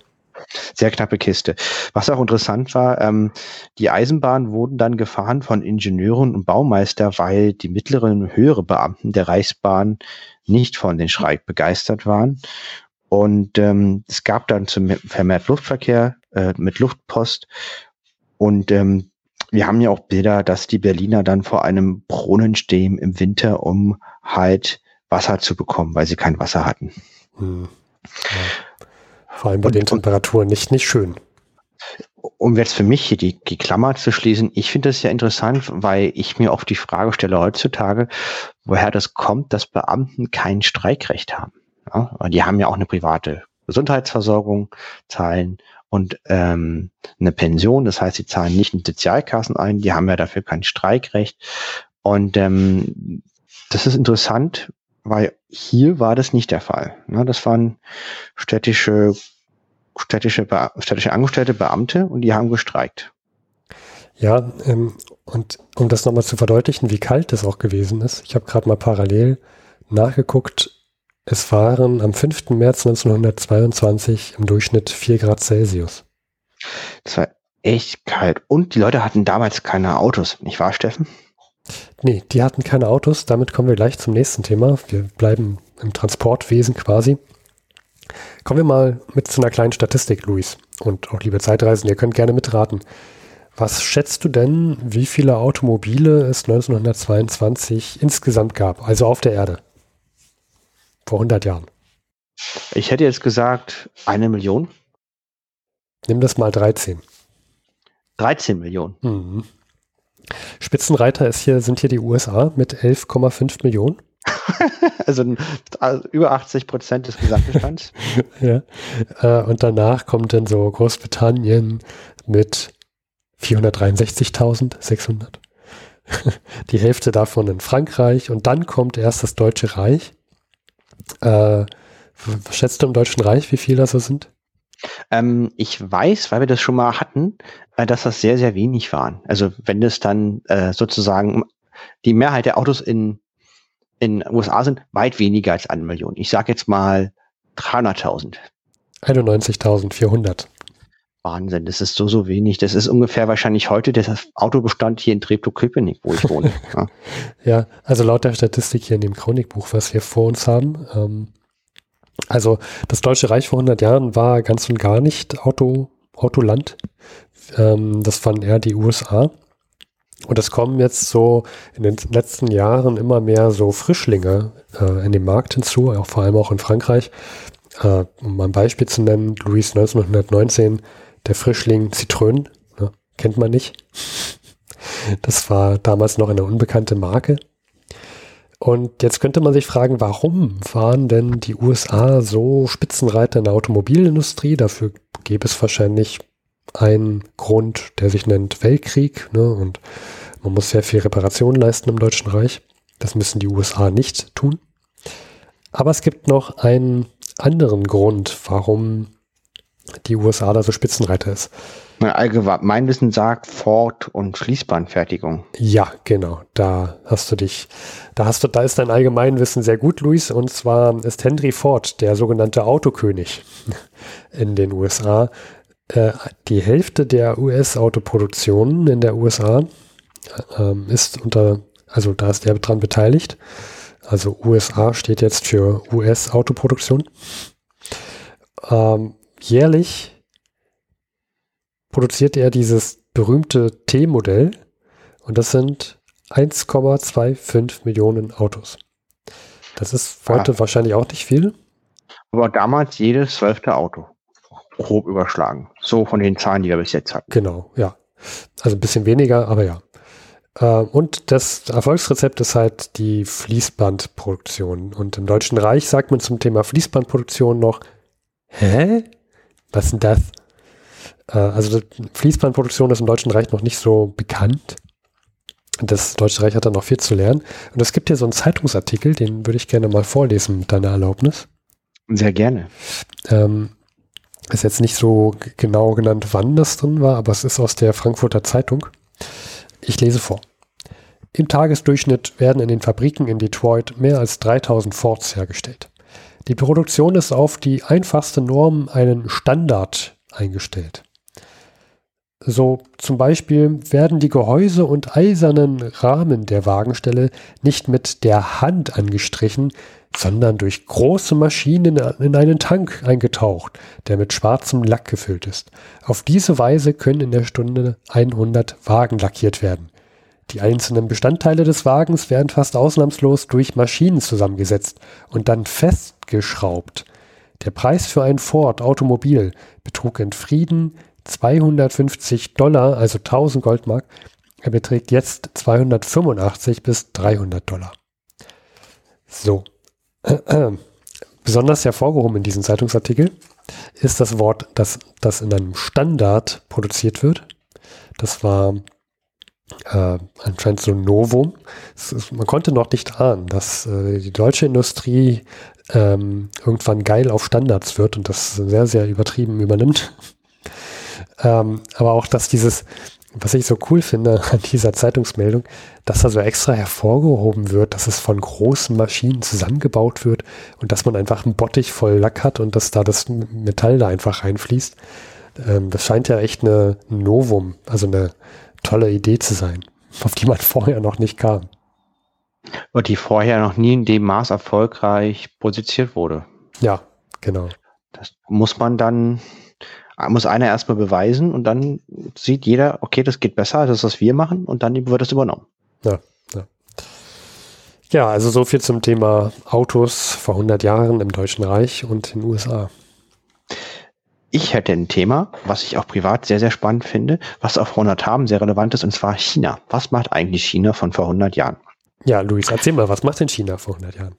Sehr knappe Kiste. Was auch interessant war, ähm, die Eisenbahnen wurden dann gefahren von Ingenieuren und Baumeister, weil die mittleren und höhere Beamten der Reichsbahn nicht von den Streik begeistert waren. Und ähm, es gab dann zum vermehrt Luftverkehr äh, mit Luftpost. Und ähm, wir haben ja auch Bilder, dass die Berliner dann vor einem Brunnen stehen im Winter, um halt Wasser zu bekommen, weil sie kein Wasser hatten. Hm. Ja. Vor allem bei und, den Temperaturen nicht, nicht schön. Um jetzt für mich hier die, die Klammer zu schließen, ich finde das ja interessant, weil ich mir oft die Frage stelle heutzutage, woher das kommt, dass Beamten kein Streikrecht haben. Ja, die haben ja auch eine private Gesundheitsversorgung, zahlen und ähm, eine Pension. Das heißt, sie zahlen nicht in Sozialkassen ein, die haben ja dafür kein Streikrecht. Und ähm, das ist interessant, weil hier war das nicht der Fall. Ne? Das waren städtische, städtische, städtische Angestellte, Beamte und die haben gestreikt. Ja, ähm, und um das nochmal zu verdeutlichen, wie kalt das auch gewesen ist, ich habe gerade mal parallel nachgeguckt, es waren am 5. März 1922 im Durchschnitt 4 Grad Celsius. Das war echt kalt. Und die Leute hatten damals keine Autos, nicht wahr, Steffen? Nee, die hatten keine Autos. Damit kommen wir gleich zum nächsten Thema. Wir bleiben im Transportwesen quasi. Kommen wir mal mit zu einer kleinen Statistik, Luis. Und auch liebe Zeitreisen, ihr könnt gerne mitraten. Was schätzt du denn, wie viele Automobile es 1922 insgesamt gab, also auf der Erde? Vor 100 Jahren. Ich hätte jetzt gesagt, eine Million. Nimm das mal 13. 13 Millionen. Mhm. Spitzenreiter ist hier, sind hier die USA mit 11,5 Millionen. also, also, über 80 Prozent des Gesamtbestands. ja. Äh, und danach kommt dann so Großbritannien mit 463.600. Die Hälfte davon in Frankreich und dann kommt erst das Deutsche Reich. Äh, schätzt du im Deutschen Reich, wie viele das so sind? Ähm, ich weiß, weil wir das schon mal hatten, äh, dass das sehr, sehr wenig waren. Also wenn es dann äh, sozusagen die Mehrheit der Autos in in USA sind weit weniger als eine Million. Ich sage jetzt mal 300.000. 91.400. Wahnsinn, das ist so, so wenig. Das ist ungefähr wahrscheinlich heute der Autobestand hier in Treptow-Köpenick, wo ich wohne. ja. ja. also laut der Statistik hier in dem Chronikbuch, was wir vor uns haben, ähm, also das Deutsche Reich vor 100 Jahren war ganz und gar nicht Auto, Autoland. Ähm, das waren eher die USA. Und es kommen jetzt so in den letzten Jahren immer mehr so Frischlinge äh, in den Markt hinzu, auch vor allem auch in Frankreich. Äh, um mal ein Beispiel zu nennen, Louis 1919, der Frischling Citroën, ne, kennt man nicht. Das war damals noch eine unbekannte Marke. Und jetzt könnte man sich fragen, warum waren denn die USA so Spitzenreiter in der Automobilindustrie? Dafür gäbe es wahrscheinlich einen Grund, der sich nennt Weltkrieg. Ne? Und man muss sehr viel Reparation leisten im Deutschen Reich. Das müssen die USA nicht tun. Aber es gibt noch einen anderen Grund, warum die USA da so Spitzenreiter ist. Mein Wissen sagt Ford und Schließbandfertigung. Ja, genau. Da hast du dich, da hast du, da ist dein Allgemeinwissen sehr gut, Luis. Und zwar ist Henry Ford der sogenannte Autokönig in den USA. Äh, die Hälfte der US-Autoproduktion in der USA äh, ist unter, also da ist er dran beteiligt. Also USA steht jetzt für US-Autoproduktion. Ähm, jährlich produziert er dieses berühmte T-Modell und das sind 1,25 Millionen Autos. Das ist heute ah. wahrscheinlich auch nicht viel. Aber damals jedes zwölfte Auto. Grob überschlagen. So von den Zahlen, die wir bis jetzt hatten. Genau, ja. Also ein bisschen weniger, aber ja. Äh, und das Erfolgsrezept ist halt die Fließbandproduktion. Und im Deutschen Reich sagt man zum Thema Fließbandproduktion noch, hä? Was ist denn das? Äh, also Fließbandproduktion ist im Deutschen Reich noch nicht so bekannt. Das Deutsche Reich hat da noch viel zu lernen. Und es gibt hier so einen Zeitungsartikel, den würde ich gerne mal vorlesen mit deiner Erlaubnis. Sehr gerne. Ähm, ist jetzt nicht so genau genannt, wann das drin war, aber es ist aus der Frankfurter Zeitung. Ich lese vor. Im Tagesdurchschnitt werden in den Fabriken in Detroit mehr als 3000 Fords hergestellt. Die Produktion ist auf die einfachste Norm, einen Standard, eingestellt. So zum Beispiel werden die Gehäuse und eisernen Rahmen der Wagenstelle nicht mit der Hand angestrichen, sondern durch große Maschinen in einen Tank eingetaucht, der mit schwarzem Lack gefüllt ist. Auf diese Weise können in der Stunde 100 Wagen lackiert werden. Die einzelnen Bestandteile des Wagens werden fast ausnahmslos durch Maschinen zusammengesetzt und dann festgeschraubt. Der Preis für ein Ford Automobil betrug in Frieden 250 Dollar, also 1000 Goldmark. Er beträgt jetzt 285 bis 300 Dollar. So. Besonders hervorgehoben in diesem Zeitungsartikel ist das Wort, dass das in einem Standard produziert wird. Das war äh, anscheinend so ein Novum. Ist, man konnte noch nicht ahnen, dass äh, die deutsche Industrie ähm, irgendwann geil auf Standards wird und das sehr, sehr übertrieben übernimmt. Ähm, aber auch, dass dieses, was ich so cool finde an dieser Zeitungsmeldung, dass da so extra hervorgehoben wird, dass es von großen Maschinen zusammengebaut wird und dass man einfach einen Bottich voll Lack hat und dass da das Metall da einfach reinfließt. Ähm, das scheint ja echt eine, ein Novum, also eine tolle Idee zu sein, auf die man vorher noch nicht kam. Und die vorher noch nie in dem Maß erfolgreich produziert wurde. Ja, genau. Das muss man dann, muss einer erstmal beweisen und dann sieht jeder, okay, das geht besser als das, was wir machen und dann wird es übernommen. Ja, ja. Ja, also so viel zum Thema Autos vor 100 Jahren im Deutschen Reich und in den USA. Ich hätte ein Thema, was ich auch privat sehr, sehr spannend finde, was auf 100 haben sehr relevant ist, und zwar China. Was macht eigentlich China von vor 100 Jahren? Ja, Luis, erzähl mal, was macht denn China vor 100 Jahren?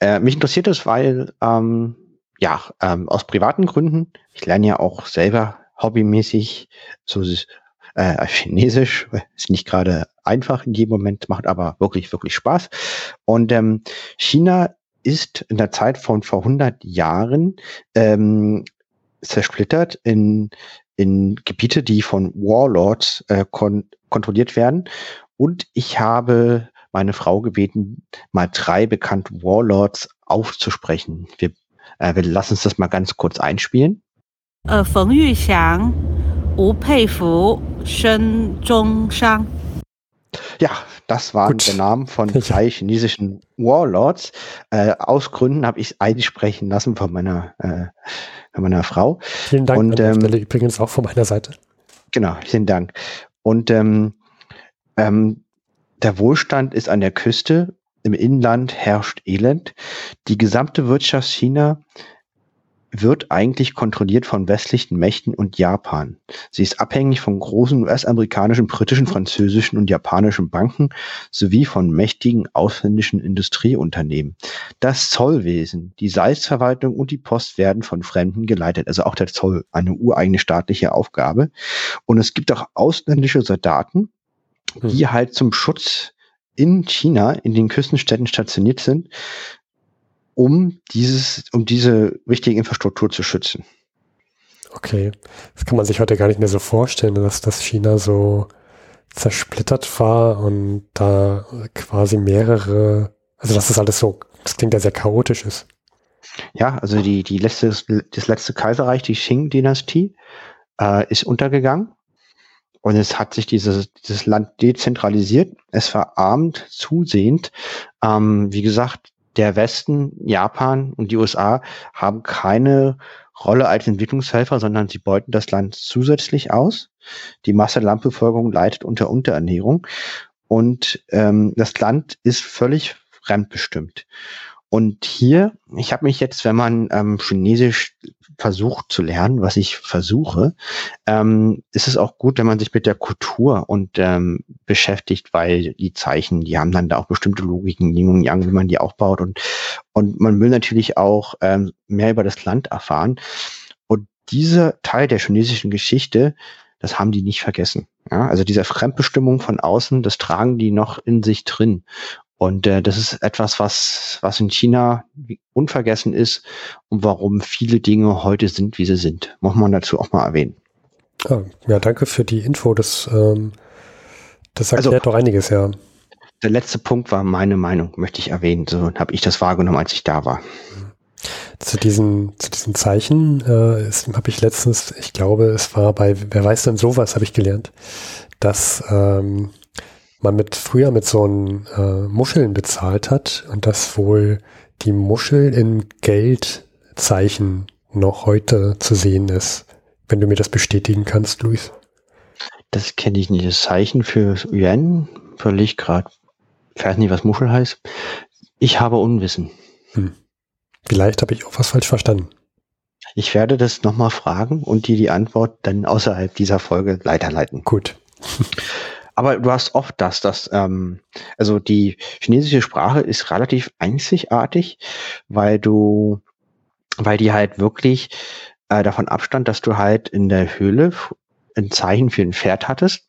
Äh, mich interessiert es, weil, ähm, ja, ähm, aus privaten Gründen, ich lerne ja auch selber hobbymäßig so äh, Chinesisch, ist nicht gerade einfach in jedem Moment, macht aber wirklich, wirklich Spaß. Und ähm, China ist in der Zeit von vor 100 Jahren ähm, zersplittert in, in Gebiete, die von Warlords äh, kon kontrolliert werden. Und ich habe meine Frau gebeten, mal drei bekannte Warlords aufzusprechen. Wir, äh, wir lassen uns das mal ganz kurz einspielen. Äh, Feng Yuxiang, Wu Peifu, Shen Zhongshan. Ja, das waren Gut. der Namen von drei chinesischen Warlords. Äh, aus Gründen habe ich einsprechen lassen von meiner, äh, von meiner Frau. Vielen Dank Und, ähm, Stelle übrigens auch von meiner Seite. Genau, vielen Dank. Und ähm, ähm, der Wohlstand ist an der Küste, im Inland herrscht Elend. Die gesamte Wirtschaft China wird eigentlich kontrolliert von westlichen Mächten und Japan. Sie ist abhängig von großen US-amerikanischen, britischen, französischen und japanischen Banken sowie von mächtigen ausländischen Industrieunternehmen. Das Zollwesen, die Salzverwaltung und die Post werden von Fremden geleitet, also auch der Zoll, eine ureigene staatliche Aufgabe. Und es gibt auch ausländische Soldaten, die hm. halt zum Schutz in China, in den Küstenstädten stationiert sind, um dieses, um diese wichtige Infrastruktur zu schützen. Okay. Das kann man sich heute gar nicht mehr so vorstellen, dass das China so zersplittert war und da quasi mehrere, also dass das alles so, das klingt ja sehr chaotisch ist. Ja, also die, die letzte, das letzte Kaiserreich, die Qing-Dynastie, äh, ist untergegangen. Und es hat sich dieses, dieses Land dezentralisiert. Es verarmt zusehend. Ähm, wie gesagt, der Westen, Japan und die USA haben keine Rolle als Entwicklungshelfer, sondern sie beuten das Land zusätzlich aus. Die Masse Landbevölkerung leidet unter Unterernährung und ähm, das Land ist völlig fremdbestimmt. Und hier, ich habe mich jetzt, wenn man ähm, Chinesisch versucht zu lernen, was ich versuche, ähm, ist es auch gut, wenn man sich mit der Kultur und ähm, beschäftigt, weil die Zeichen, die haben dann da auch bestimmte Logiken, Yin und Yang, wie man die aufbaut und und man will natürlich auch ähm, mehr über das Land erfahren. Und dieser Teil der chinesischen Geschichte, das haben die nicht vergessen. Ja, also diese Fremdbestimmung von außen, das tragen die noch in sich drin. Und äh, das ist etwas, was, was in China unvergessen ist und warum viele Dinge heute sind, wie sie sind. Muss man dazu auch mal erwähnen. Ja, danke für die Info. Das, ähm, das erklärt also, doch einiges, ja. der letzte Punkt war meine Meinung, möchte ich erwähnen. So habe ich das wahrgenommen, als ich da war. Zu diesen, zu diesen Zeichen äh, habe ich letztens, ich glaube, es war bei Wer weiß denn sowas, habe ich gelernt, dass ähm, man mit früher mit so einen äh, Muscheln bezahlt hat und dass wohl die Muschel in Geldzeichen noch heute zu sehen ist. Wenn du mir das bestätigen kannst, Luis. Das kenne ich nicht. Das Zeichen für Yuan ich gerade. Ich weiß nicht, was Muschel heißt. Ich habe Unwissen. Hm. Vielleicht habe ich auch was falsch verstanden. Ich werde das nochmal fragen und dir die Antwort dann außerhalb dieser Folge weiterleiten. Gut. Aber du hast oft das, dass ähm, also die chinesische Sprache ist relativ einzigartig, weil du, weil die halt wirklich äh, davon abstand, dass du halt in der Höhle ein Zeichen für ein Pferd hattest.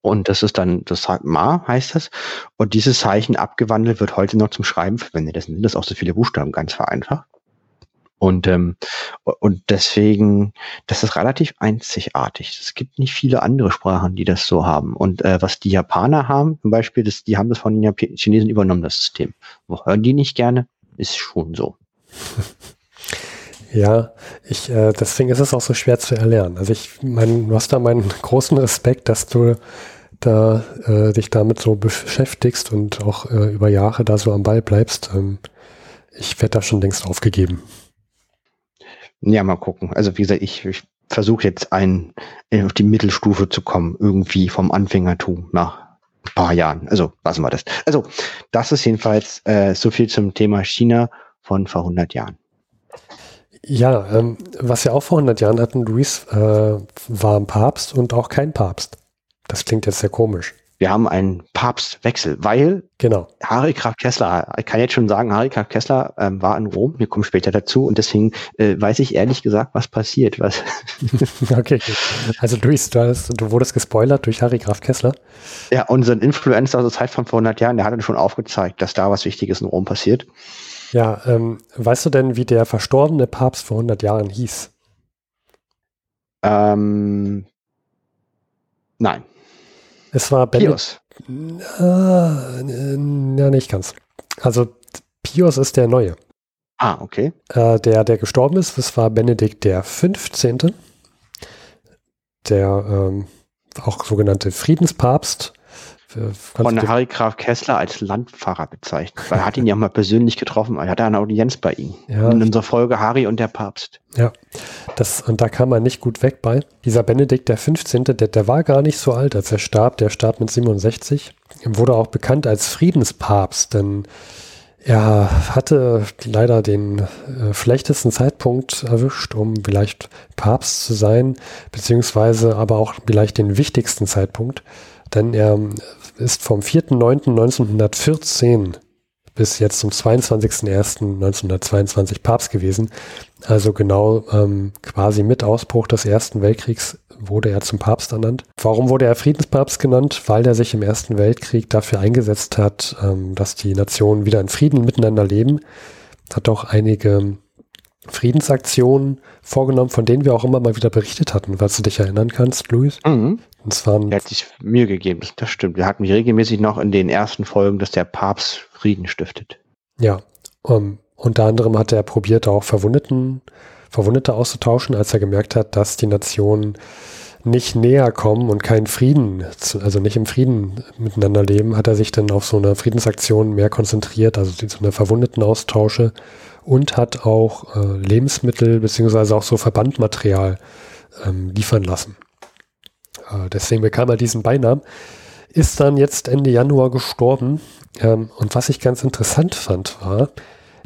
Und das ist dann, das Ma heißt das. Und dieses Zeichen abgewandelt wird heute noch zum Schreiben verwendet. Das sind das auch so viele Buchstaben, ganz vereinfacht. Und, ähm, und deswegen, das ist relativ einzigartig. Es gibt nicht viele andere Sprachen, die das so haben. Und äh, was die Japaner haben, zum Beispiel, das, die haben das von den Jap Chinesen übernommen, das System. Wo hören die nicht gerne? Ist schon so. Ja, ich, äh, deswegen ist es auch so schwer zu erlernen. Also ich mein, du hast da meinen großen Respekt, dass du da äh, dich damit so beschäftigst und auch äh, über Jahre da so am Ball bleibst. Ähm, ich werde da schon längst aufgegeben. Ja, mal gucken. Also wie gesagt, ich, ich versuche jetzt ein, auf die Mittelstufe zu kommen, irgendwie vom Anfängertum nach ein paar Jahren. Also lassen wir das. Also das ist jedenfalls äh, so viel zum Thema China von vor 100 Jahren. Ja, ähm, was wir auch vor 100 Jahren hatten, Luis, äh, war ein Papst und auch kein Papst. Das klingt jetzt sehr komisch. Wir haben einen Papstwechsel, weil genau. Harry Graf Kessler, ich kann jetzt schon sagen, Harry Graf Kessler ähm, war in Rom, wir kommen später dazu und deswegen äh, weiß ich ehrlich gesagt, was passiert. Was okay, also Luis, du, hast, du wurdest gespoilert durch Harry Graf Kessler. Ja, unseren Influencer aus der Zeit von vor 100 Jahren, der hat uns schon aufgezeigt, dass da was Wichtiges in Rom passiert. Ja, ähm, weißt du denn, wie der verstorbene Papst vor 100 Jahren hieß? Ähm, nein. Es war Pius. Äh, ja, nicht ganz. Also Pius ist der Neue. Ah, okay. Äh, der, der gestorben ist, das war Benedikt der 15. Der ähm, auch sogenannte Friedенspapst von Harry Graf Kessler als Landpfarrer bezeichnet. Weil er hat ihn ja mal persönlich getroffen. Er hatte eine Audienz bei ihm. Ja. In unserer Folge Harry und der Papst. Ja, das, und da kam er nicht gut weg bei. Dieser Benedikt der 15., der, der war gar nicht so alt, als er starb. Der starb mit 67. Er wurde auch bekannt als Friedenspapst, denn er hatte leider den äh, schlechtesten Zeitpunkt erwischt, um vielleicht Papst zu sein, beziehungsweise aber auch vielleicht den wichtigsten Zeitpunkt. Denn er ist vom 4.9.1914 bis jetzt zum 22.01.1922 Papst gewesen. Also genau ähm, quasi mit Ausbruch des Ersten Weltkriegs wurde er zum Papst ernannt. Warum wurde er Friedenspapst genannt? Weil er sich im Ersten Weltkrieg dafür eingesetzt hat, ähm, dass die Nationen wieder in Frieden miteinander leben. Hat auch einige Friedensaktionen vorgenommen, von denen wir auch immer mal wieder berichtet hatten, falls du dich erinnern kannst, Luis. Mhm. Und zwar er hat sich mir gegeben, das stimmt. Wir hatten mich regelmäßig noch in den ersten Folgen, dass der Papst Frieden stiftet. Ja, um, unter anderem hat er probiert, auch Verwundeten, Verwundete auszutauschen, als er gemerkt hat, dass die Nationen nicht näher kommen und keinen Frieden, also nicht im Frieden miteinander leben, hat er sich dann auf so eine Friedensaktion mehr konzentriert, also so eine Verwundetenaustausche und hat auch äh, Lebensmittel beziehungsweise auch so Verbandmaterial ähm, liefern lassen. Äh, deswegen bekam er diesen Beinamen. Ist dann jetzt Ende Januar gestorben. Ähm, und was ich ganz interessant fand, war,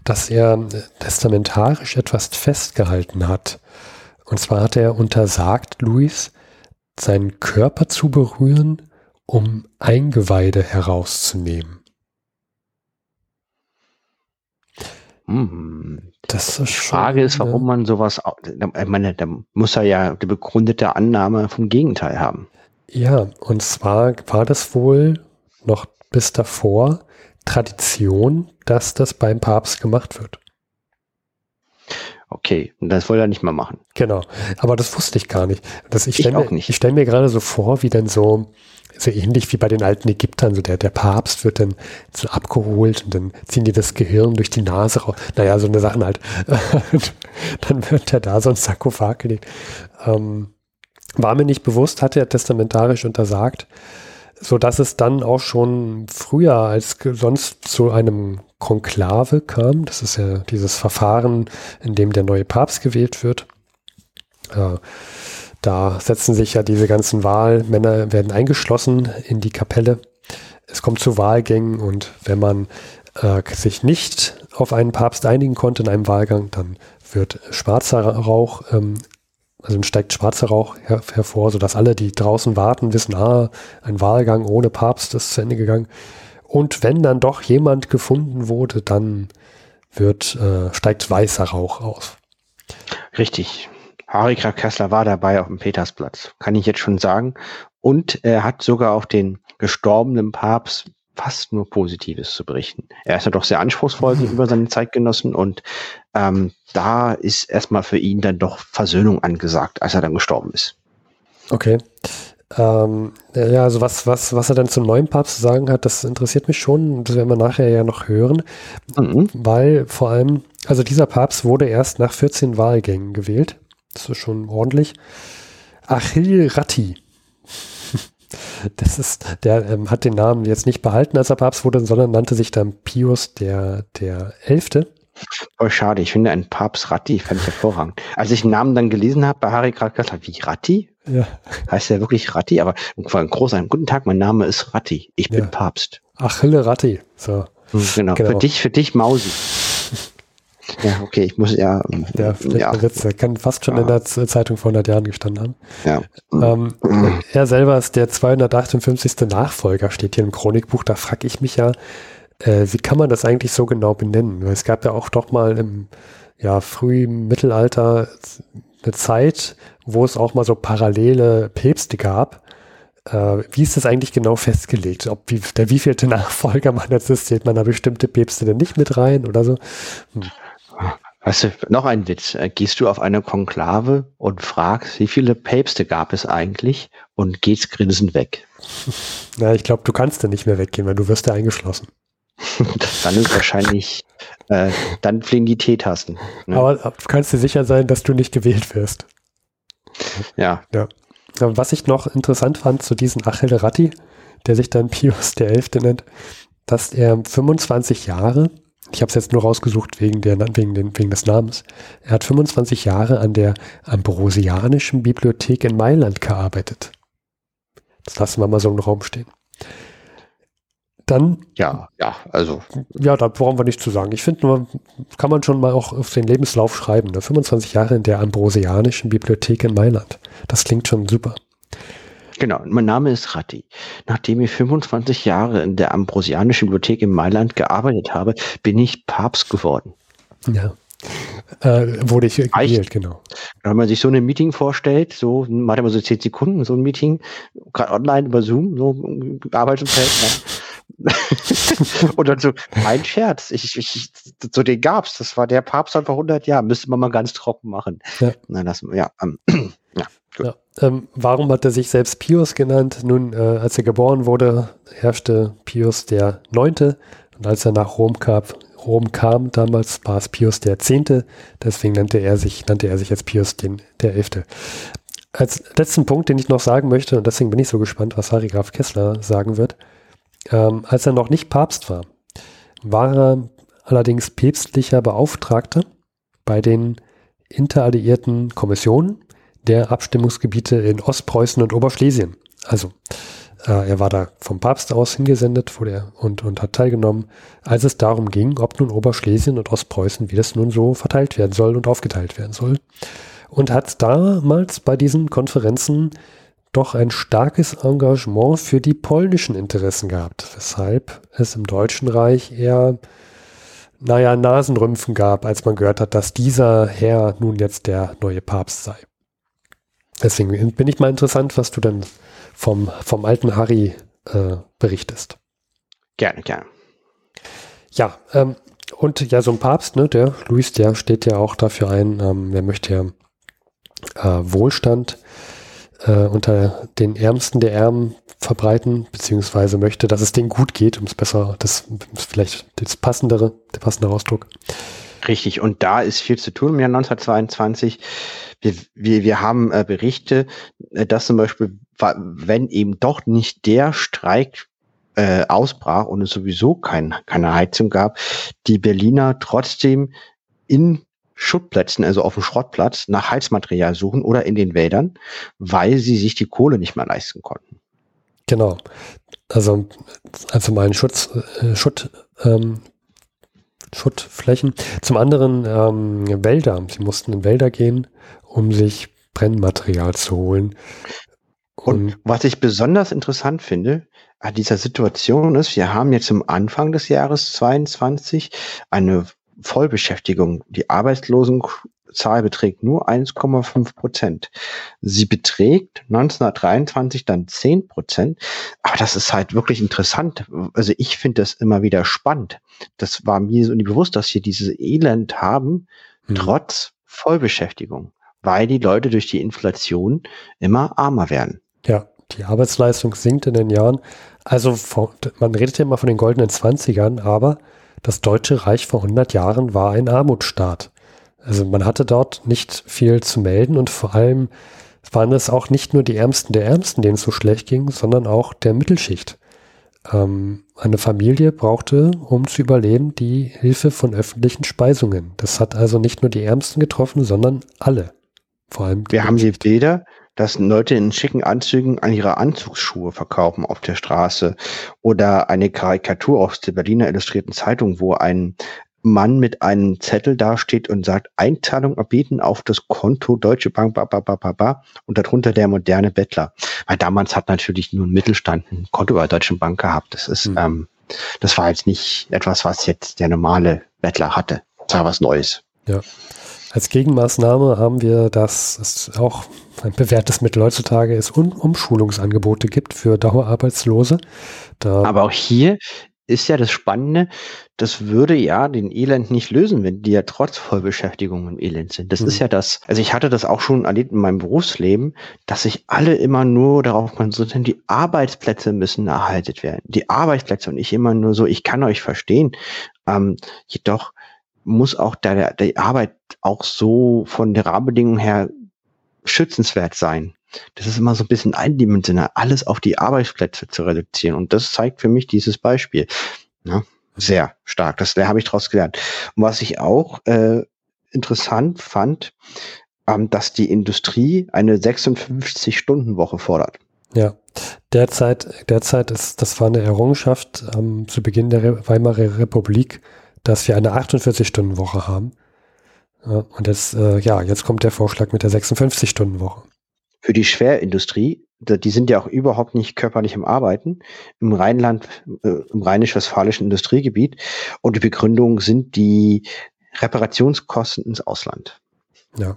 dass er äh, testamentarisch etwas festgehalten hat. Und zwar hat er untersagt, Luis, seinen Körper zu berühren, um Eingeweide herauszunehmen. Hm. Das ist die Frage ist, warum man sowas, ich meine, da muss er ja die begründete Annahme vom Gegenteil haben. Ja, und zwar war das wohl noch bis davor Tradition, dass das beim Papst gemacht wird. Okay, und das wollte er nicht mal machen. Genau, aber das wusste ich gar nicht. Das, ich stelle mir, stell mir gerade so vor, wie denn so so ähnlich wie bei den alten Ägyptern, so der, der Papst wird dann so abgeholt und dann ziehen die das Gehirn durch die Nase raus. Naja, so eine Sachen halt. dann wird er da so ein Sarkophag gelegt. Ähm, war mir nicht bewusst, hatte er testamentarisch untersagt, so dass es dann auch schon früher als sonst zu einem Konklave kam. Das ist ja dieses Verfahren, in dem der neue Papst gewählt wird. Äh, da setzen sich ja diese ganzen Wahlmänner, werden eingeschlossen in die Kapelle. Es kommt zu Wahlgängen und wenn man äh, sich nicht auf einen Papst einigen konnte in einem Wahlgang, dann wird schwarzer Rauch, ähm, also steigt schwarzer Rauch her hervor, sodass alle, die draußen warten, wissen, ah, ein Wahlgang ohne Papst ist zu Ende gegangen. Und wenn dann doch jemand gefunden wurde, dann wird, äh, steigt weißer Rauch aus. Richtig. Graf Kessler war dabei auf dem Petersplatz, kann ich jetzt schon sagen. Und er hat sogar auf den gestorbenen Papst fast nur Positives zu berichten. Er ist ja doch sehr anspruchsvoll gegenüber seinen Zeitgenossen und ähm, da ist erstmal für ihn dann doch Versöhnung angesagt, als er dann gestorben ist. Okay. Ähm, ja, also was, was, was er dann zum neuen Papst zu sagen hat, das interessiert mich schon. Das werden wir nachher ja noch hören. Mhm. Weil vor allem, also dieser Papst wurde erst nach 14 Wahlgängen gewählt. Das ist schon ordentlich. Achille Ratti. Das ist, der ähm, hat den Namen jetzt nicht behalten, als er Papst wurde, sondern nannte sich dann Pius der, der Elfte. Oh, schade, ich finde einen Papst Ratti, fand ich hervorragend. Als ich den Namen dann gelesen habe bei Harry Krakasla, wie Ratti? Ja. Heißt er wirklich Ratti? Aber ein großer, guten Tag, mein Name ist Ratti. Ich bin ja. Papst. Achille Ratti. So. Hm, genau. genau. Für dich, für dich Mausi. Ja, okay, ich muss ja. Der, ja. Witz, der kann fast schon ja. in der Zeitung vor 100 Jahren gestanden haben. Ja. Ähm. Er selber ist der 258. Nachfolger, steht hier im Chronikbuch. Da frage ich mich ja, äh, wie kann man das eigentlich so genau benennen? Weil es gab ja auch doch mal im ja, frühen Mittelalter eine Zeit, wo es auch mal so parallele Päpste gab. Äh, wie ist das eigentlich genau festgelegt? Ob wie, der wievielte Nachfolger man jetzt ist, zählt man da bestimmte Päpste denn nicht mit rein oder so? Hm. Weißt du, noch ein Witz. Äh, gehst du auf eine Konklave und fragst, wie viele Päpste gab es eigentlich und gehst grinsend weg? Na, ich glaube, du kannst da nicht mehr weggehen, weil du wirst da eingeschlossen. dann ist wahrscheinlich, äh, dann fliegen die Teetassen. Ne? Aber du kannst dir sicher sein, dass du nicht gewählt wirst. Ja. ja. Was ich noch interessant fand zu diesem Achille Ratti, der sich dann Pius der Elfte nennt, dass er 25 Jahre ich habe es jetzt nur rausgesucht wegen, der, wegen, den, wegen des Namens. Er hat 25 Jahre an der Ambrosianischen Bibliothek in Mailand gearbeitet. Das lassen wir mal so im Raum stehen. Dann. Ja, ja, also. Ja, da brauchen wir nichts zu sagen. Ich finde nur, kann man schon mal auch auf den Lebenslauf schreiben. Ne? 25 Jahre in der Ambrosianischen Bibliothek in Mailand. Das klingt schon super. Genau, mein Name ist Ratti. Nachdem ich 25 Jahre in der Ambrosianischen Bibliothek in Mailand gearbeitet habe, bin ich Papst geworden. Ja. Äh, wurde ich gewählt, genau. Wenn man sich so ein Meeting vorstellt, so, man hat immer so 10 Sekunden, so ein Meeting, gerade online über Zoom, so Arbeitsumfeld, ne? und dann so, mein Scherz, ich, ich, so den gab's, das war der Papst vor 100 Jahren, müsste man mal ganz trocken machen. Ja. Na, das, ja, ähm, ja. Ja. Ähm, warum hat er sich selbst Pius genannt? Nun, äh, als er geboren wurde, herrschte Pius der Neunte und als er nach Rom kam, Rom kam damals, war es Pius der Zehnte. Deswegen nannte er sich, nannte er sich jetzt Pius den, der Elfte. Als letzten Punkt, den ich noch sagen möchte, und deswegen bin ich so gespannt, was Harry Graf Kessler sagen wird, ähm, als er noch nicht Papst war, war er allerdings päpstlicher Beauftragter bei den interalliierten Kommissionen der Abstimmungsgebiete in Ostpreußen und Oberschlesien. Also äh, er war da vom Papst aus hingesendet wurde er und, und hat teilgenommen, als es darum ging, ob nun Oberschlesien und Ostpreußen, wie das nun so verteilt werden soll und aufgeteilt werden soll. Und hat damals bei diesen Konferenzen doch ein starkes Engagement für die polnischen Interessen gehabt, weshalb es im Deutschen Reich eher, naja, Nasenrümpfen gab, als man gehört hat, dass dieser Herr nun jetzt der neue Papst sei. Deswegen bin ich mal interessant, was du denn vom, vom alten Harry äh, berichtest. Gerne, gerne. Ja, ähm, und ja, so ein Papst, ne, der Luis, der steht ja auch dafür ein, ähm, der möchte ja äh, Wohlstand äh, unter den Ärmsten der Ärmen verbreiten, beziehungsweise möchte, dass es denen gut geht, um es besser, das ist vielleicht das passendere, der passende Ausdruck. Richtig, und da ist viel zu tun im Jahr 1922. Wir, wir, wir haben äh, Berichte, äh, dass zum Beispiel, wenn eben doch nicht der Streik äh, ausbrach und es sowieso kein, keine Heizung gab, die Berliner trotzdem in Schuttplätzen, also auf dem Schrottplatz, nach Heizmaterial suchen oder in den Wäldern, weil sie sich die Kohle nicht mehr leisten konnten. Genau. Also, also mal ein Schutz, äh, Schutt, ähm, Schuttflächen. Zum anderen ähm, Wälder. Sie mussten in Wälder gehen, um sich Brennmaterial zu holen. Und, Und was ich besonders interessant finde, an dieser Situation ist, wir haben jetzt am Anfang des Jahres 22 eine Vollbeschäftigung. Die Arbeitslosenzahl beträgt nur 1,5 Prozent. Sie beträgt 1923 dann 10 Prozent. Aber das ist halt wirklich interessant. Also ich finde das immer wieder spannend. Das war mir so nie bewusst, dass wir dieses Elend haben, mhm. trotz Vollbeschäftigung, weil die Leute durch die Inflation immer armer werden. Ja, die Arbeitsleistung sinkt in den Jahren. Also man redet ja immer von den goldenen Zwanzigern, aber das Deutsche Reich vor 100 Jahren war ein Armutsstaat. Also man hatte dort nicht viel zu melden und vor allem waren es auch nicht nur die Ärmsten der Ärmsten, denen es so schlecht ging, sondern auch der Mittelschicht. Ähm, eine Familie brauchte, um zu überleben, die Hilfe von öffentlichen Speisungen. Das hat also nicht nur die Ärmsten getroffen, sondern alle. Vor allem Wir haben hier Bilder, dass Leute in schicken Anzügen an ihre Anzugsschuhe verkaufen auf der Straße oder eine Karikatur aus der Berliner Illustrierten Zeitung, wo ein Mann mit einem Zettel dasteht und sagt, Einzahlung erbieten auf das Konto Deutsche Bank, ba, ba, ba, ba, ba, und darunter der moderne Bettler. Weil damals hat natürlich nur ein Mittelstand ein Konto bei der Deutschen Bank gehabt. Das ist, mhm. ähm, das war jetzt nicht etwas, was jetzt der normale Bettler hatte. Das war was Neues. Ja. Als Gegenmaßnahme haben wir, dass es auch ein bewährtes Mittel heutzutage ist, um Umschulungsangebote gibt für Dauerarbeitslose. Da Aber auch hier ist ja das Spannende, das würde ja den Elend nicht lösen, wenn die ja trotz Vollbeschäftigung im Elend sind. Das mhm. ist ja das, also ich hatte das auch schon erlebt in meinem Berufsleben, dass sich alle immer nur darauf konzentrieren, die Arbeitsplätze müssen erhalten werden. Die Arbeitsplätze und ich immer nur so, ich kann euch verstehen. Ähm, jedoch muss auch der, der Arbeit auch so von der Rahmenbedingung her schützenswert sein. Das ist immer so ein bisschen eindimensional, alles auf die Arbeitsplätze zu reduzieren. Und das zeigt für mich dieses Beispiel. Ja, sehr stark. Das da habe ich daraus gelernt. Und was ich auch äh, interessant fand, ähm, dass die Industrie eine 56-Stunden-Woche fordert. Ja, derzeit, derzeit ist, das war eine Errungenschaft ähm, zu Beginn der Weimarer Republik, dass wir eine 48-Stunden-Woche haben. Ja, und jetzt, äh, ja, jetzt kommt der Vorschlag mit der 56-Stunden-Woche. Für die Schwerindustrie, die sind ja auch überhaupt nicht körperlich am Arbeiten, im Rheinland, äh, im rheinisch-westfälischen Industriegebiet. Und die Begründung sind die Reparationskosten ins Ausland. Ja.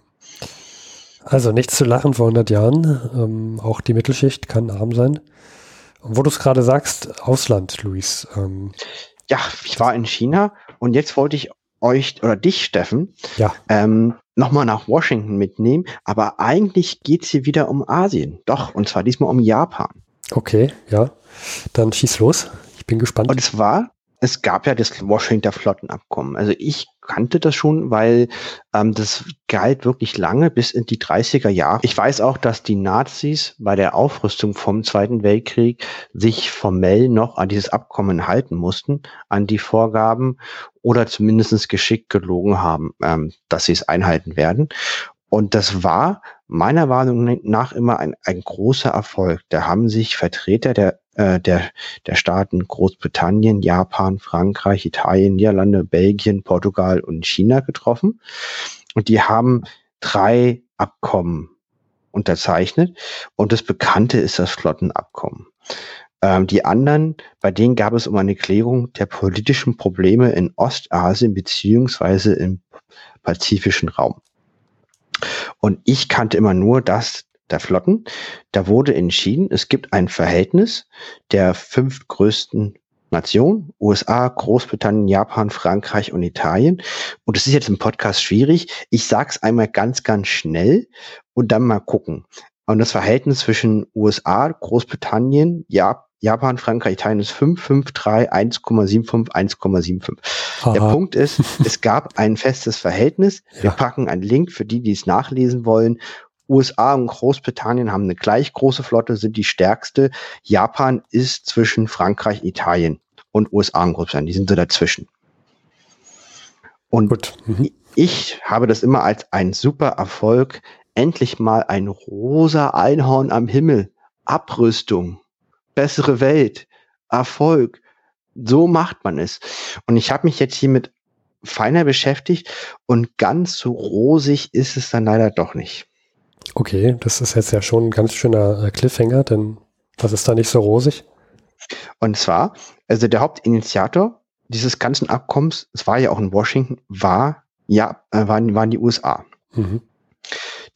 Also nichts zu lachen vor 100 Jahren. Ähm, auch die Mittelschicht kann arm sein. Und wo du es gerade sagst, Ausland, Luis. Ähm, ja, ich war in China und jetzt wollte ich euch oder dich, Steffen, ja. ähm, nochmal nach Washington mitnehmen. Aber eigentlich geht es hier wieder um Asien. Doch, und zwar diesmal um Japan. Okay, ja. Dann schieß los. Ich bin gespannt. Und es war es gab ja das Washington Flottenabkommen. Also ich kannte das schon, weil ähm, das galt wirklich lange bis in die 30er Jahre. Ich weiß auch, dass die Nazis bei der Aufrüstung vom Zweiten Weltkrieg sich formell noch an dieses Abkommen halten mussten, an die Vorgaben oder zumindest geschickt gelogen haben, ähm, dass sie es einhalten werden. Und das war meiner Meinung nach immer ein, ein großer Erfolg. Da haben sich Vertreter der äh, der, der Staaten Großbritannien, Japan, Frankreich, Italien, Niederlande, Belgien, Portugal und China getroffen. Und die haben drei Abkommen unterzeichnet. Und das bekannte ist das Flottenabkommen. Ähm, die anderen, bei denen gab es um eine Klärung der politischen Probleme in Ostasien beziehungsweise im pazifischen Raum. Und ich kannte immer nur das der Flotten. Da wurde entschieden, es gibt ein Verhältnis der fünf größten Nationen, USA, Großbritannien, Japan, Frankreich und Italien. Und es ist jetzt im Podcast schwierig. Ich sag's einmal ganz, ganz schnell und dann mal gucken. Und das Verhältnis zwischen USA, Großbritannien, Jap Japan, Frankreich, Italien ist 5, 5, 3, 1,75, 1,75. Der Punkt ist, es gab ein festes Verhältnis. Wir Ja. packen einen Link für die, die es nachlesen wollen. USA und Großbritannien haben eine gleich große Flotte, sind die stärkste. Japan ist zwischen Frankreich, Italien und USA und Großbritannien. Die sind so dazwischen. Und. Mhm. ich habe das immer als ein super Erfolg. Endlich mal ein rosa Einhorn am Himmel. Abrüstung. Bessere Welt. Erfolg. So macht man es. Und ich habe mich jetzt hier mit feiner beschäftigt und ganz so rosig ist es dann leider doch nicht. Okay, das ist jetzt ja schon ein ganz schöner äh, Cliffhanger, denn was ist da nicht so rosig? Und zwar, also der Hauptinitiator dieses ganzen Abkommens, es war ja auch in Washington, war ja, äh, waren, waren die USA. Mhm.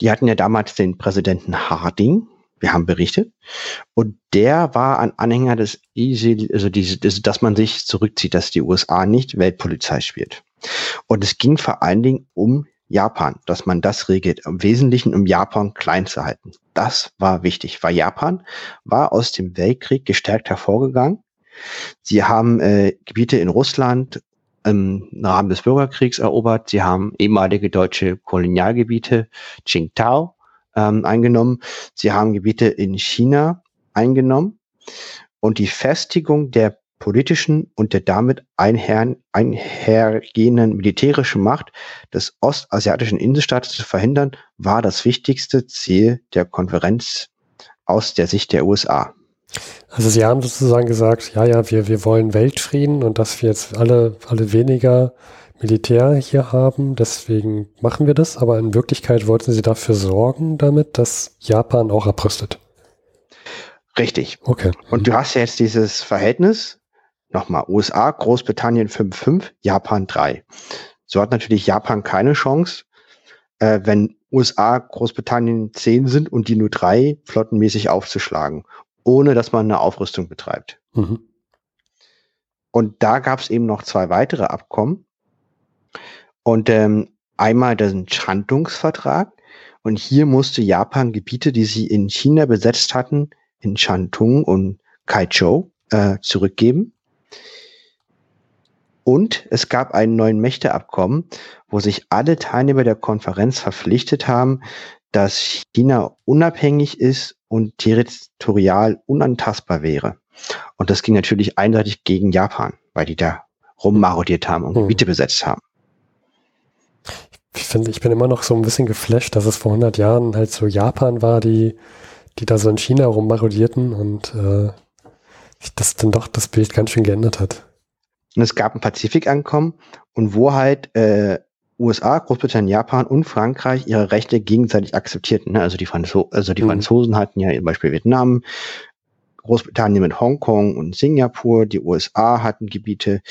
Die hatten ja damals den Präsidenten Harding, wir haben berichtet, und der war ein Anhänger des Easy, also diese, das, dass man sich zurückzieht, dass die USA nicht Weltpolizei spielt. Und es ging vor allen Dingen um Japan, dass man das regelt, im Wesentlichen um Japan klein zu halten. Das war wichtig, weil Japan war aus dem Weltkrieg gestärkt hervorgegangen. Sie haben äh, Gebiete in Russland im Rahmen des Bürgerkriegs erobert. Sie haben ehemalige deutsche Kolonialgebiete, Qingdao, ähm, eingenommen. Sie haben Gebiete in China eingenommen. Und die Festigung der politischen und der damit einher, einhergehenden militärischen Macht des ostasiatischen Inselstaates zu verhindern, war das wichtigste Ziel der Konferenz aus der Sicht der USA. Also Sie haben sozusagen gesagt, ja, ja, wir, wir wollen Weltfrieden und dass wir jetzt alle, alle weniger Militär hier haben, deswegen machen wir das, aber in Wirklichkeit wollten Sie dafür sorgen damit, dass Japan auch abrüstet. Richtig. Okay. Und du hast ja jetzt dieses Verhältnis, nochmal, USA, Großbritannien 5-5, Japan 3. So hat natürlich Japan keine Chance, äh, wenn USA, Großbritannien 10 sind und die nur drei flottenmäßig aufzuschlagen, ohne dass man eine Aufrüstung betreibt. Mhm. Und da gab es eben noch zwei weitere Abkommen. Und ähm, einmal den Schandungsvertrag. Und hier musste Japan Gebiete, die sie in China besetzt hatten, in Shantung und Kaichou, äh, zurückgeben. Und es gab einen neuen Mächteabkommen, wo sich alle Teilnehmer der Konferenz verpflichtet haben, dass China unabhängig ist und territorial unantastbar wäre. Und das ging natürlich einseitig gegen Japan, weil die da rummarodiert haben und Hm. Gebiete besetzt haben. Ich finde, ich bin immer noch so ein bisschen geflasht, dass es vor 100 Jahren halt so Japan war, die, die da so in China rummarodierten und äh, sich das dann doch das Bild ganz schön geändert hat. Und es gab ein Pazifikankommen und wo halt äh, USA, Großbritannien, Japan und Frankreich ihre Rechte gegenseitig akzeptierten. Ne? Also die, Franzo also die Mhm. Franzosen hatten ja zum Beispiel Vietnam, Großbritannien mit Hongkong und Singapur, die USA hatten Gebiete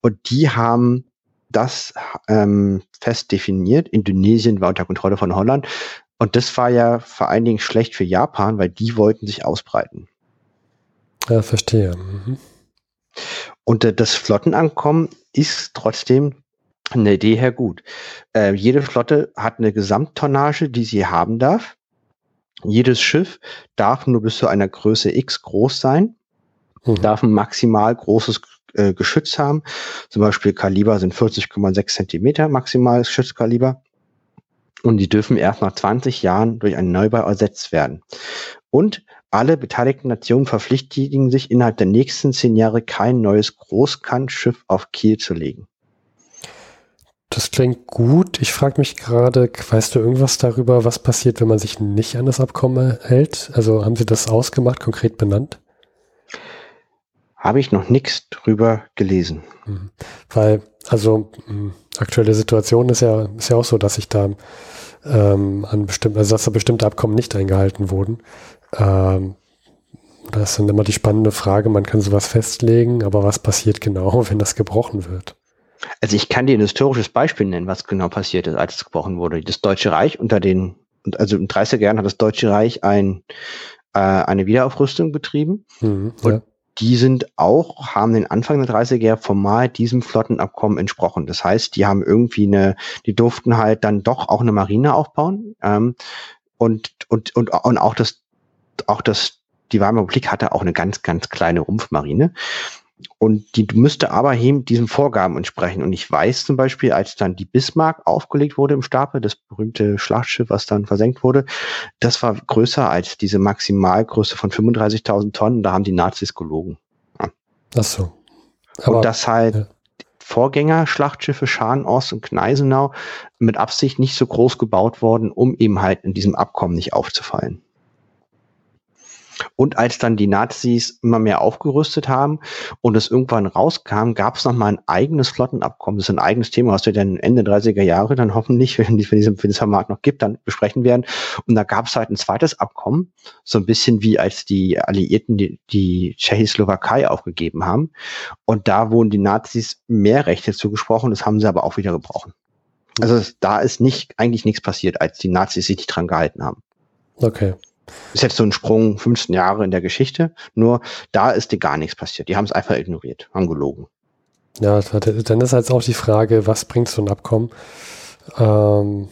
und die haben das ähm, fest definiert. Indonesien war unter Kontrolle von Holland und das war ja vor allen Dingen schlecht für Japan, weil die wollten sich ausbreiten. Ja, verstehe. Mhm. Und äh, das Flottenankommen ist trotzdem eine Idee her gut. Äh, jede Flotte hat eine Gesamttonnage, die sie haben darf. Jedes Schiff darf nur bis zu einer Größe X groß sein, Mhm. darf ein maximal großes äh, Geschütz haben. Zum Beispiel Kaliber sind 40,6 Zentimeter maximales Geschützkaliber. Und die dürfen erst nach 20 Jahren durch einen Neubau ersetzt werden. Und alle beteiligten Nationen verpflichtigen sich innerhalb der nächsten zehn Jahre kein neues Großkantschiff auf Kiel zu legen. Das klingt gut. Ich frage mich gerade, weißt du irgendwas darüber, was passiert, wenn man sich nicht an das Abkommen hält? Also haben Sie das ausgemacht, konkret benannt? Habe ich noch nichts drüber gelesen. Mhm. Weil, also mh, aktuelle Situation ist ja, ist ja auch so, dass sich da ähm, an bestimmten, also dass da bestimmte Abkommen nicht eingehalten wurden. Ähm, das ist dann immer die spannende Frage, man kann sowas festlegen, aber was passiert genau, wenn das gebrochen wird? Also ich kann dir ein historisches Beispiel nennen, was genau passiert ist, als es gebrochen wurde. Das Deutsche Reich unter den, also in 30er Jahren hat das Deutsche Reich ein, äh, eine Wiederaufrüstung betrieben. Mhm, Und ja. Die sind auch, haben den Anfang der 30er Jahre formal diesem Flottenabkommen entsprochen. Das heißt, die haben irgendwie eine, die durften halt dann doch auch eine Marine aufbauen. Ähm, Und, und, und, und auch das, auch das, die Weimarer Republik hatte auch eine ganz, ganz kleine Rumpfmarine. Und die müsste aber eben diesen Vorgaben entsprechen. Und ich weiß zum Beispiel, als dann die Bismarck aufgelegt wurde im Stapel, das berühmte Schlachtschiff, was dann versenkt wurde, das war größer als diese Maximalgröße von 35.000 Tonnen. Da haben die Nazis gelogen. Ja. Ach so. Aber, und das halt ja. Vorgänger-Schlachtschiffe Scharn, Ost und Gneisenau mit Absicht nicht so groß gebaut worden, um eben halt in diesem Abkommen nicht aufzufallen. Und als dann die Nazis immer mehr aufgerüstet haben und es irgendwann rauskam, gab es nochmal ein eigenes Flottenabkommen. Das ist ein eigenes Thema, was wir dann Ende 30er Jahre dann hoffentlich, wenn, es Format noch gibt, dann besprechen werden. Und da gab es halt ein zweites Abkommen, so ein bisschen wie als die Alliierten die, die Tschechoslowakei aufgegeben haben. Und da wurden die Nazis mehr Rechte zugesprochen, das haben sie aber auch wieder gebrochen. Also da ist nicht, eigentlich nichts passiert, als die Nazis sich nicht dran gehalten haben. Okay. Ist jetzt so ein Sprung 15 Jahre in der Geschichte, nur da ist dir gar nichts passiert. Die haben es einfach ignoriert, haben gelogen. Ja, dann ist halt auch die Frage, was bringt so ein Abkommen? Ähm,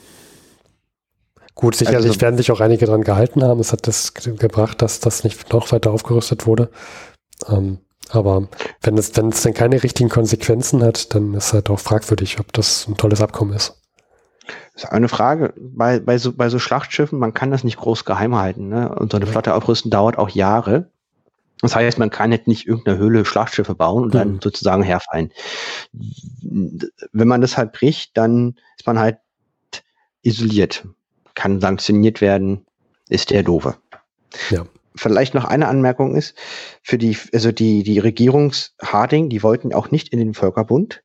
gut, sicherlich also, werden sich auch einige daran gehalten haben. Es hat das gebracht, dass das nicht noch weiter aufgerüstet wurde. Ähm, aber wenn es, wenn es dann keine richtigen Konsequenzen hat, dann ist halt auch fragwürdig, ob das ein tolles Abkommen ist. Das ist eine Frage. Bei, bei, so, bei so Schlachtschiffen, man kann das nicht groß geheim halten. Ne? Und so eine Flotte aufrüsten dauert auch Jahre. Das heißt, man kann jetzt nicht irgendeine Höhle Schlachtschiffe bauen und mhm. dann sozusagen herfallen. Wenn man das halt bricht, dann ist man halt isoliert. Kann sanktioniert werden, ist der doofe. Ja. Vielleicht noch eine Anmerkung ist, für die, also die, die Regierungs Harding, die wollten auch nicht in den Völkerbund.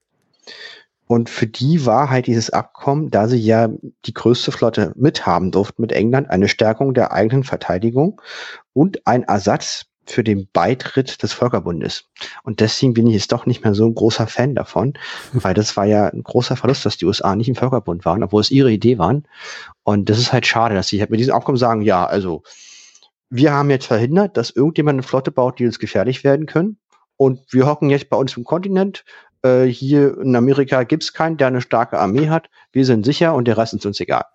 Und für die war halt dieses Abkommen, da sie ja die größte Flotte mithaben durften mit England, eine Stärkung der eigenen Verteidigung und ein Ersatz für den Beitritt des Völkerbundes. Und deswegen bin ich jetzt doch nicht mehr so ein großer Fan davon, weil das war ja ein großer Verlust, dass die USA nicht im Völkerbund waren, obwohl es ihre Idee waren. Und das ist halt schade, dass sie halt mit diesem Abkommen sagen, ja, also wir haben jetzt verhindert, dass irgendjemand eine Flotte baut, die uns gefährlich werden können. Und wir hocken jetzt bei uns im Kontinent, äh, hier in Amerika gibt es keinen, der eine starke Armee hat. Wir sind sicher und der Rest ist uns egal.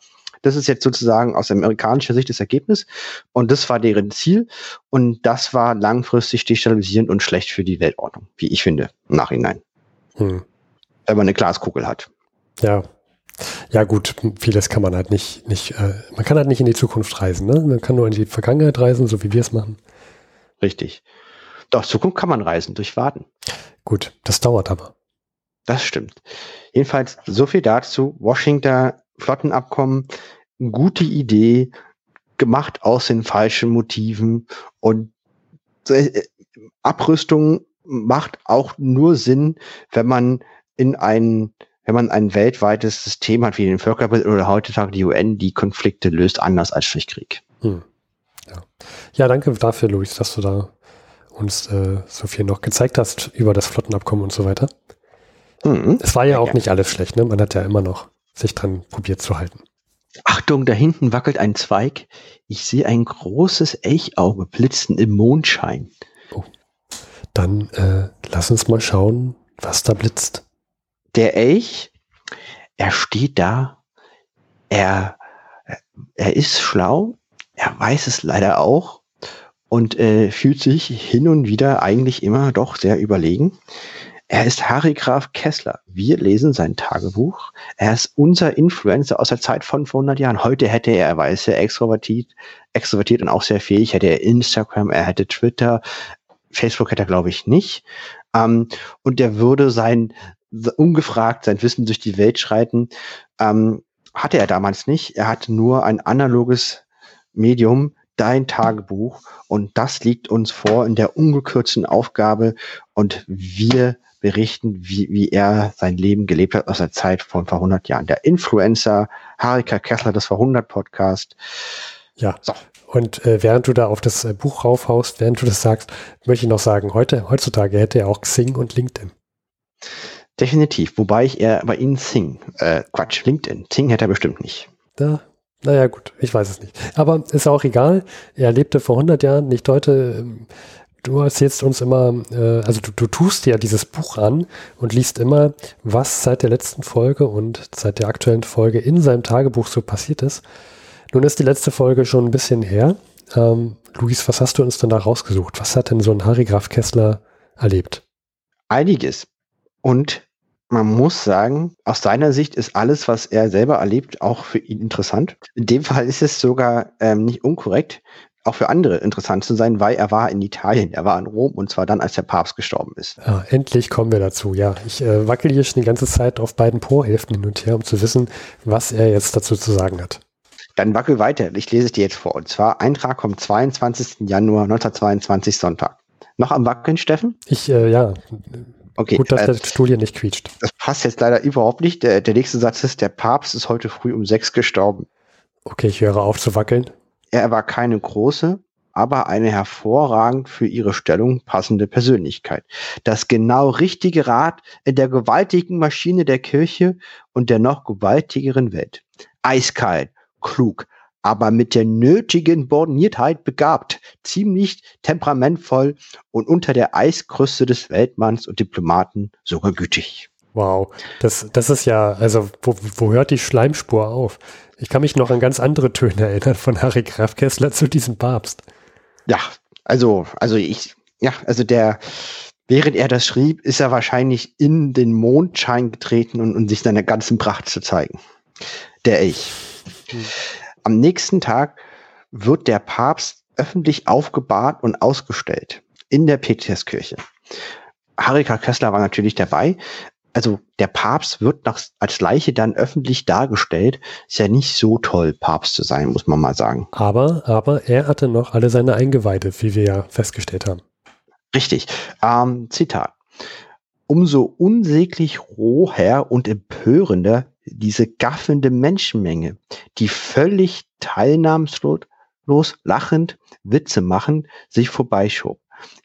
Das ist jetzt sozusagen aus amerikanischer Sicht das Ergebnis. Und das war deren Ziel. Und das war langfristig destabilisierend und schlecht für die Weltordnung, wie ich finde, im Nachhinein. Hm. Wenn man eine Glaskugel hat. Ja. Ja, gut, vieles kann man halt nicht, nicht, äh, man kann halt nicht in die Zukunft reisen, ne? Man kann nur in die Vergangenheit reisen, so wie wir es machen. Richtig. Doch, Zukunft kann man reisen, durch Warten. Gut, das dauert aber. Das stimmt. Jedenfalls so viel dazu. Washington Flottenabkommen, gute Idee, gemacht aus den falschen Motiven und äh, Abrüstung macht auch nur Sinn, wenn man in ein, wenn man ein weltweites System hat wie den Völkerbund oder heutzutage die UN, die Konflikte löst anders als durch Krieg. Hm. Ja. ja, danke dafür, Luis, dass du da uns äh, so viel noch gezeigt hast über das Flottenabkommen und so weiter. Mhm. Es war ja auch ja. nicht alles schlecht, ne? Man hat ja immer noch sich dran probiert zu halten. Achtung, da hinten wackelt ein Zweig. Ich sehe ein großes Elchauge blitzen im Mondschein. Oh. Dann äh, lass uns mal schauen, was da blitzt. Der Elch, er steht da. Er, er ist schlau. Er weiß es leider auch und äh, fühlt sich hin und wieder eigentlich immer doch sehr überlegen. Er ist Harry Graf Kessler. Wir lesen sein Tagebuch. Er ist unser Influencer aus der Zeit von vor 100 Jahren. Heute hätte er, er war sehr extrovertiert, extrovertiert und auch sehr fähig. Hätte er Instagram, er hätte Twitter, Facebook hätte er, glaube ich, nicht. Ähm, und er würde sein, ungefragt sein Wissen durch die Welt schreiten. Ähm, hatte er damals nicht. Er hatte nur ein analoges Medium, dein Tagebuch und das liegt uns vor in der ungekürzten Aufgabe und wir berichten, wie, wie er sein Leben gelebt hat aus der Zeit von vor 100 Jahren. Der Influencer, Harika Kessler, das vor 100 Podcast. Ja. So. Und äh, während du da auf das äh, Buch raufhaust, während du das sagst, möchte ich noch sagen, heute, heutzutage hätte er auch Xing und LinkedIn. Definitiv, wobei ich eher bei Ihnen Xing, äh, Quatsch, LinkedIn, Xing hätte er bestimmt nicht. Da naja, gut, ich weiß es nicht. Aber ist auch egal. Er lebte vor 100 Jahren, nicht heute. Du erzählst uns immer, äh, also du, du tust ja dieses Buch an und liest immer, was seit der letzten Folge und seit der aktuellen Folge in seinem Tagebuch so passiert ist. Nun ist die letzte Folge schon ein bisschen her. Ähm, Luis, was hast du uns denn da rausgesucht? Was hat denn so ein Harry Graf Kessler erlebt? Einiges. Und man muss sagen, aus seiner Sicht ist alles, was er selber erlebt, auch für ihn interessant. In dem Fall ist es sogar ähm, nicht unkorrekt, auch für andere interessant zu sein, weil er war in Italien, er war in Rom und zwar dann, als der Papst gestorben ist. Ja, endlich kommen wir dazu, ja. Ich äh, wackel hier schon die ganze Zeit auf beiden Po-Hälften hin und her, um zu wissen, was er jetzt dazu zu sagen hat. Dann wackel weiter, ich lese es dir jetzt vor. Und zwar Eintrag vom 22. Januar 1922, Sonntag. Noch am Wackeln, Steffen? Ich, äh, ja. Okay. Gut, dass äh, der Stuhl hier nicht quietscht. Das passt jetzt leider überhaupt nicht. Der, der nächste Satz ist, der Papst ist heute früh um sechs gestorben. Okay, ich höre auf zu wackeln. Er war keine große, aber eine hervorragend für ihre Stellung passende Persönlichkeit. Das genau richtige Rad in der gewaltigen Maschine der Kirche und der noch gewaltigeren Welt. Eiskalt, klug, aber mit der nötigen Borniertheit begabt, ziemlich temperamentvoll und unter der Eiskruste des Weltmanns und Diplomaten sogar gütig. Wow, das, das ist ja, also wo, wo hört die Schleimspur auf? Ich kann mich noch an ganz andere Töne erinnern von Harry Graf Kessler zu diesem Papst. Ja, also, also ich, ja, also der, während er das schrieb, ist er wahrscheinlich in den Mondschein getreten und, und sich seiner ganzen Pracht zu zeigen. Der Ich. Hm. Am nächsten Tag wird der Papst öffentlich aufgebahrt und ausgestellt in der Peterskirche. Harry K. Kessler war natürlich dabei. Also der Papst wird nach, als Leiche dann öffentlich dargestellt. Ist ja nicht so toll, Papst zu sein, muss man mal sagen. Aber, aber er hatte noch alle seine Eingeweide, wie wir ja festgestellt haben. Richtig. Ähm, Zitat. Umso unsäglich roher und empörender diese gaffende Menschenmenge, die völlig teilnahmslos lachend Witze machen, sich vorbeischob.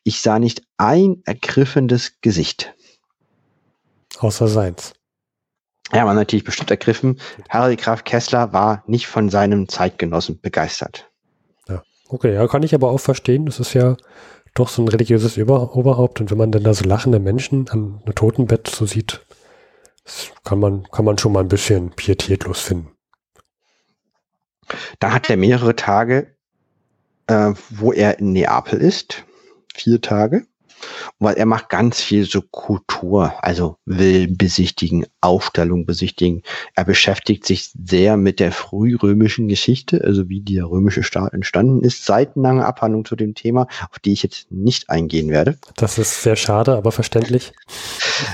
Ich sah nicht ein ergriffendes Gesicht. Außer seins. Er war natürlich bestimmt ergriffen. Harry Graf Kessler war nicht von seinem Zeitgenossen begeistert. Ja, okay, ja, kann ich aber auch verstehen. Das ist ja doch so ein religiöses Oberhaupt. Und wenn man dann da so lachende Menschen an einem Totenbett so sieht, kann man, kann man schon mal ein bisschen pietätlos finden. Da hat er mehrere Tage, äh, wo er in Neapel ist. Vier Tage weil er macht ganz viel so Kultur, also will besichtigen, Aufstellung besichtigen. Er beschäftigt sich sehr mit der frührömischen Geschichte, also wie der römische Staat entstanden ist. Seitenlange Abhandlung zu dem Thema, auf die ich jetzt nicht eingehen werde. Das ist sehr schade, aber verständlich.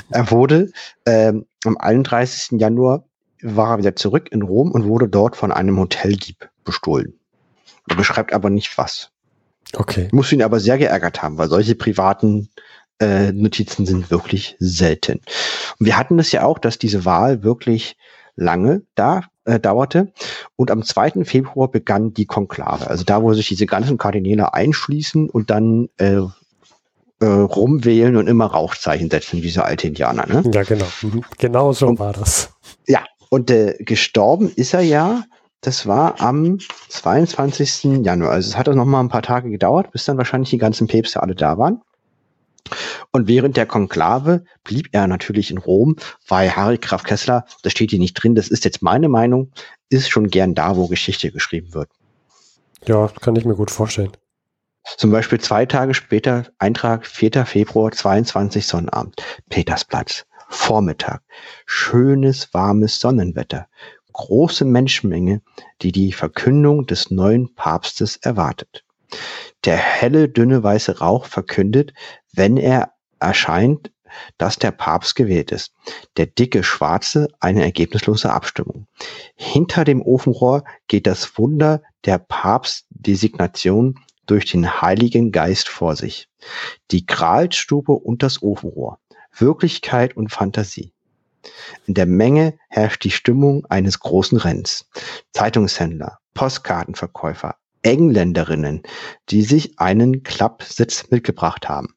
Er wurde ähm, am 31. Januar war er wieder zurück in Rom und wurde dort von einem Hoteldieb bestohlen. Er beschreibt aber nicht was. Okay. Muss ihn aber sehr geärgert haben, weil solche privaten äh, Notizen sind wirklich selten. Und wir hatten es ja auch, dass diese Wahl wirklich lange da äh, dauerte. Und am 2. Februar begann die Konklave. Also da, wo sich diese ganzen Kardinäle einschließen und dann äh, äh, rumwählen und immer Rauchzeichen setzen, wie so alte Indianer. Ne? Ja, genau. Mhm. Genau so und, war das. Ja, und äh, gestorben ist er ja das war am 22. Januar. Also es hat noch mal ein paar Tage gedauert, bis dann wahrscheinlich die ganzen Päpste alle da waren. Und während der Konklave blieb er natürlich in Rom, weil Harry Graf Kessler, das steht hier nicht drin, das ist jetzt meine Meinung, ist schon gern da, wo Geschichte geschrieben wird. Ja, kann ich mir gut vorstellen. Zum Beispiel zwei Tage später, Eintrag 4. Februar 22 Sonnabend, Petersplatz, Vormittag, schönes, warmes Sonnenwetter große Menschenmenge, die die Verkündung des neuen Papstes erwartet. Der helle, dünne weiße Rauch verkündet, wenn er erscheint, dass der Papst gewählt ist. Der dicke schwarze eine ergebnislose Abstimmung. Hinter dem Ofenrohr geht das Wunder der Papstdesignation durch den Heiligen Geist vor sich. Die Gralsstube und das Ofenrohr. Wirklichkeit und Fantasie. In der Menge herrscht die Stimmung eines großen Rennens. Zeitungshändler, Postkartenverkäufer, Engländerinnen, die sich einen Klappsitz mitgebracht haben.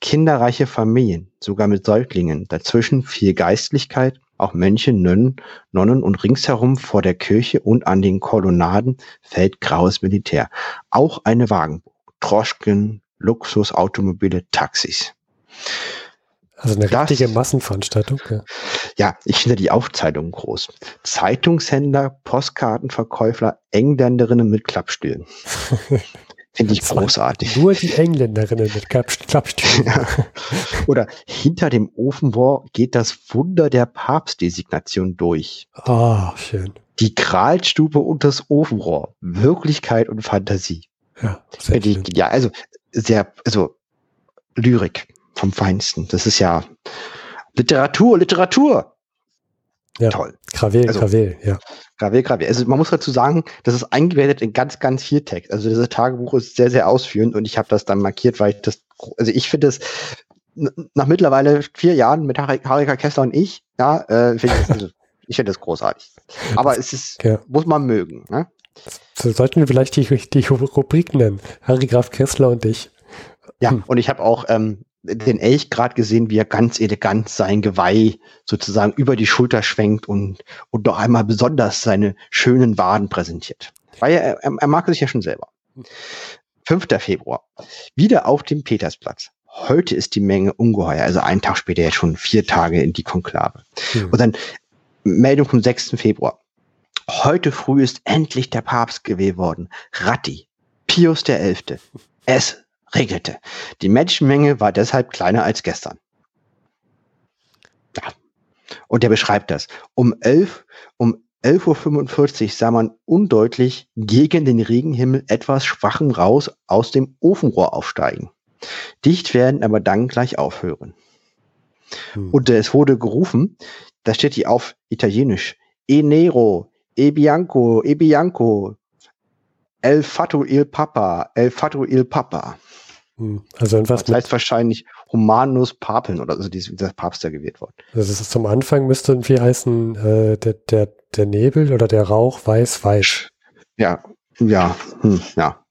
Kinderreiche Familien, sogar mit Säuglingen, dazwischen viel Geistlichkeit, auch Mönche, Nonnen, Nonnen und ringsherum vor der Kirche und an den Kolonnaden fällt graues Militär. Auch eine Wagenburg, Droschken, Luxusautomobile, Taxis. Also eine Das- richtige Massenveranstaltung. Ja. Ja, ich finde die Aufzeichnungen groß. Zeitungshändler, Postkartenverkäufer, Engländerinnen mit Klappstühlen. Finde ich großartig. Nur die Engländerinnen mit Klapp- Klappstühlen. Oder hinter dem Ofenrohr geht das Wunder der Papstdesignation durch. Ah, schön. Die Kralstube und das Ofenrohr. Wirklichkeit und Fantasie. Ja, sehr ich, ja, also sehr, also Lyrik vom Feinsten. Das ist ja Literatur, Literatur. Ja. Toll. Gravel, also- Gravel, ja. Gravel, Gravel. Also man muss dazu sagen, das ist eingebettet in ganz, ganz viel Text. Also dieses Tagebuch ist sehr, sehr ausführend und ich habe das dann markiert, weil ich das, also ich finde es n- nach mittlerweile vier Jahren mit Harry- Harika Kessler und ich, ja, äh, finde ich, also, ich finde das großartig. Aber es ist, Ja. muss man mögen. Ne? So sollten wir vielleicht die, die Rubrik nennen. Harry Graf Kessler und ich. Ja, Hm. und ich habe auch ähm, den Elch gerade gesehen, wie er ganz elegant sein Geweih sozusagen über die Schulter schwenkt und, und noch einmal besonders seine schönen Waden präsentiert. Weil er, er, er mag es ja schon selber. 5. Februar. Wieder auf dem Petersplatz. Heute ist die Menge ungeheuer, also einen Tag später jetzt schon vier Tage in die Konklave. Hm. Und dann Meldung vom 6. Februar. Heute früh ist endlich der Papst gewählt worden. Ratti, Pius der Elfte. Es regelte. Die Menschenmenge war deshalb kleiner als gestern. Ja. Und er beschreibt das. Um 11, um 11.45 Uhr sah man undeutlich gegen den Regenhimmel etwas schwachen Raus aus dem Ofenrohr aufsteigen. Dicht werden aber dann gleich aufhören. Hm. Und es wurde gerufen, da steht die auf Italienisch. E nero, e bianco, e bianco. El fatto il papa, el fatto il papa. Hm. Also irgendwas Das heißt wahrscheinlich Humanus Papeln oder so, dieser Papst, der gewählt worden. also das ist zum Anfang müsste irgendwie heißen, äh, der, der, der Nebel oder der Rauch weiß, weiß. Ja, ja, hm, ja.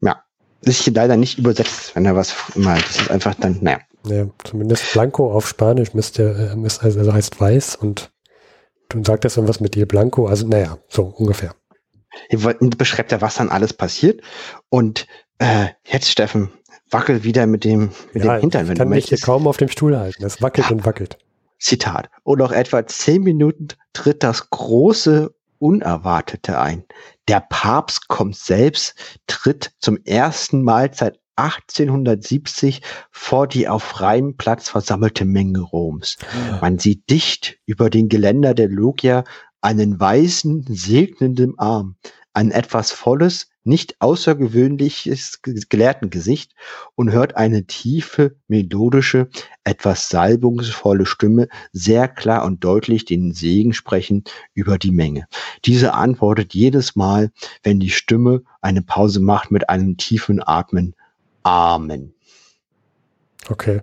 Ja. Das ist hier leider nicht übersetzt, wenn er was malt. Das ist einfach dann, naja. Ja, zumindest Blanco auf Spanisch müsste, äh, müsste also, also heißt weiß und du sagtest irgendwas mit Il Blanco, also naja, so ungefähr. Beschreibt er, was dann alles passiert. Und äh, jetzt, Steffen, wackel wieder mit dem, mit ja, dem Hintern, ich wenn kann du mich hier möchtest. kaum auf dem Stuhl halten. Es wackelt Ja. und wackelt. Zitat. Und nach etwa zehn Minuten tritt das große Unerwartete ein. Der Papst kommt selbst, tritt zum ersten Mal seit 1870 vor die auf freiem Platz versammelte Menge Roms. Man sieht dicht über den Geländer der Logia einen weißen, segnenden Arm, ein etwas volles, nicht außergewöhnliches ge- Gelehrtengesicht und hört eine tiefe, melodische, etwas salbungsvolle Stimme sehr klar und deutlich den Segen sprechen über die Menge. Diese antwortet jedes Mal, wenn die Stimme eine Pause macht mit einem tiefen Atmen. Amen. Okay.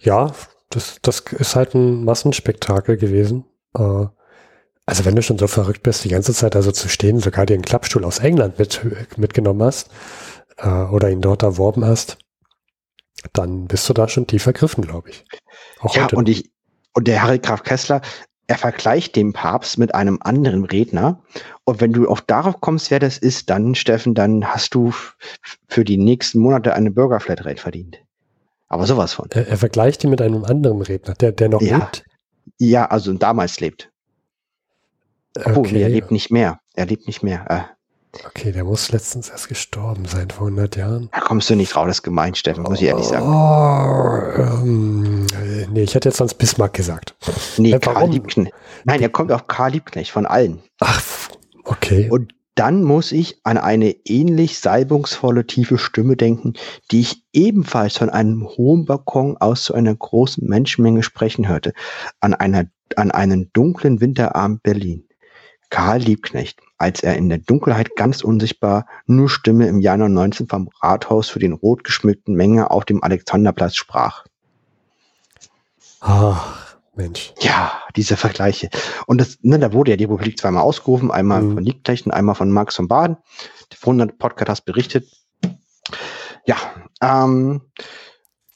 Ja, das, das ist halt ein Massenspektakel gewesen. Äh, also wenn du schon so verrückt bist, die ganze Zeit also zu stehen, sogar dir einen Klappstuhl aus England mit, mitgenommen hast äh, oder ihn dort erworben hast, dann bist du da schon tief ergriffen, glaube ich. Auch Ja, heute. und ich, und der Harry Graf Kessler, er vergleicht den Papst mit einem anderen Redner. Und wenn du auch darauf kommst, wer das ist, dann, Steffen, dann hast du für die nächsten Monate eine Bürgerflatrate verdient. Aber sowas von. er, er vergleicht ihn mit einem anderen Redner, der, der noch Ja. lebt. Ja, also damals lebt. Oh, nee, er Okay, lebt nicht mehr. Er lebt nicht mehr. Äh, okay, der muss letztens erst gestorben sein, vor 100 Jahren. da kommst du nicht drauf, das ist gemein, Steffen, muss ich ehrlich sagen. Oh, ähm, äh, nee, ich hätte jetzt sonst Bismarck gesagt. Nee, äh, Karl? Liebknecht. Nein, er kommt auf Karl Liebknecht von allen. Ach, okay. Und dann muss ich an eine ähnlich salbungsvolle, tiefe Stimme denken, die ich ebenfalls von einem hohen Balkon aus zu einer großen Menschenmenge sprechen hörte, an, einer, an einen dunklen Winterabend Berlin. Karl Liebknecht, als er in der Dunkelheit ganz unsichtbar nur Stimme im Januar 19 vom Rathaus für den rot geschmückten Menge auf dem Alexanderplatz sprach. Ach, Mensch. Ja, diese Vergleiche. Und das, ne, da wurde ja die Republik zweimal ausgerufen, einmal Mhm. von Liebknecht und einmal von Marx von Baden. Der Vorhin Podcast hast berichtet. Ja, ähm,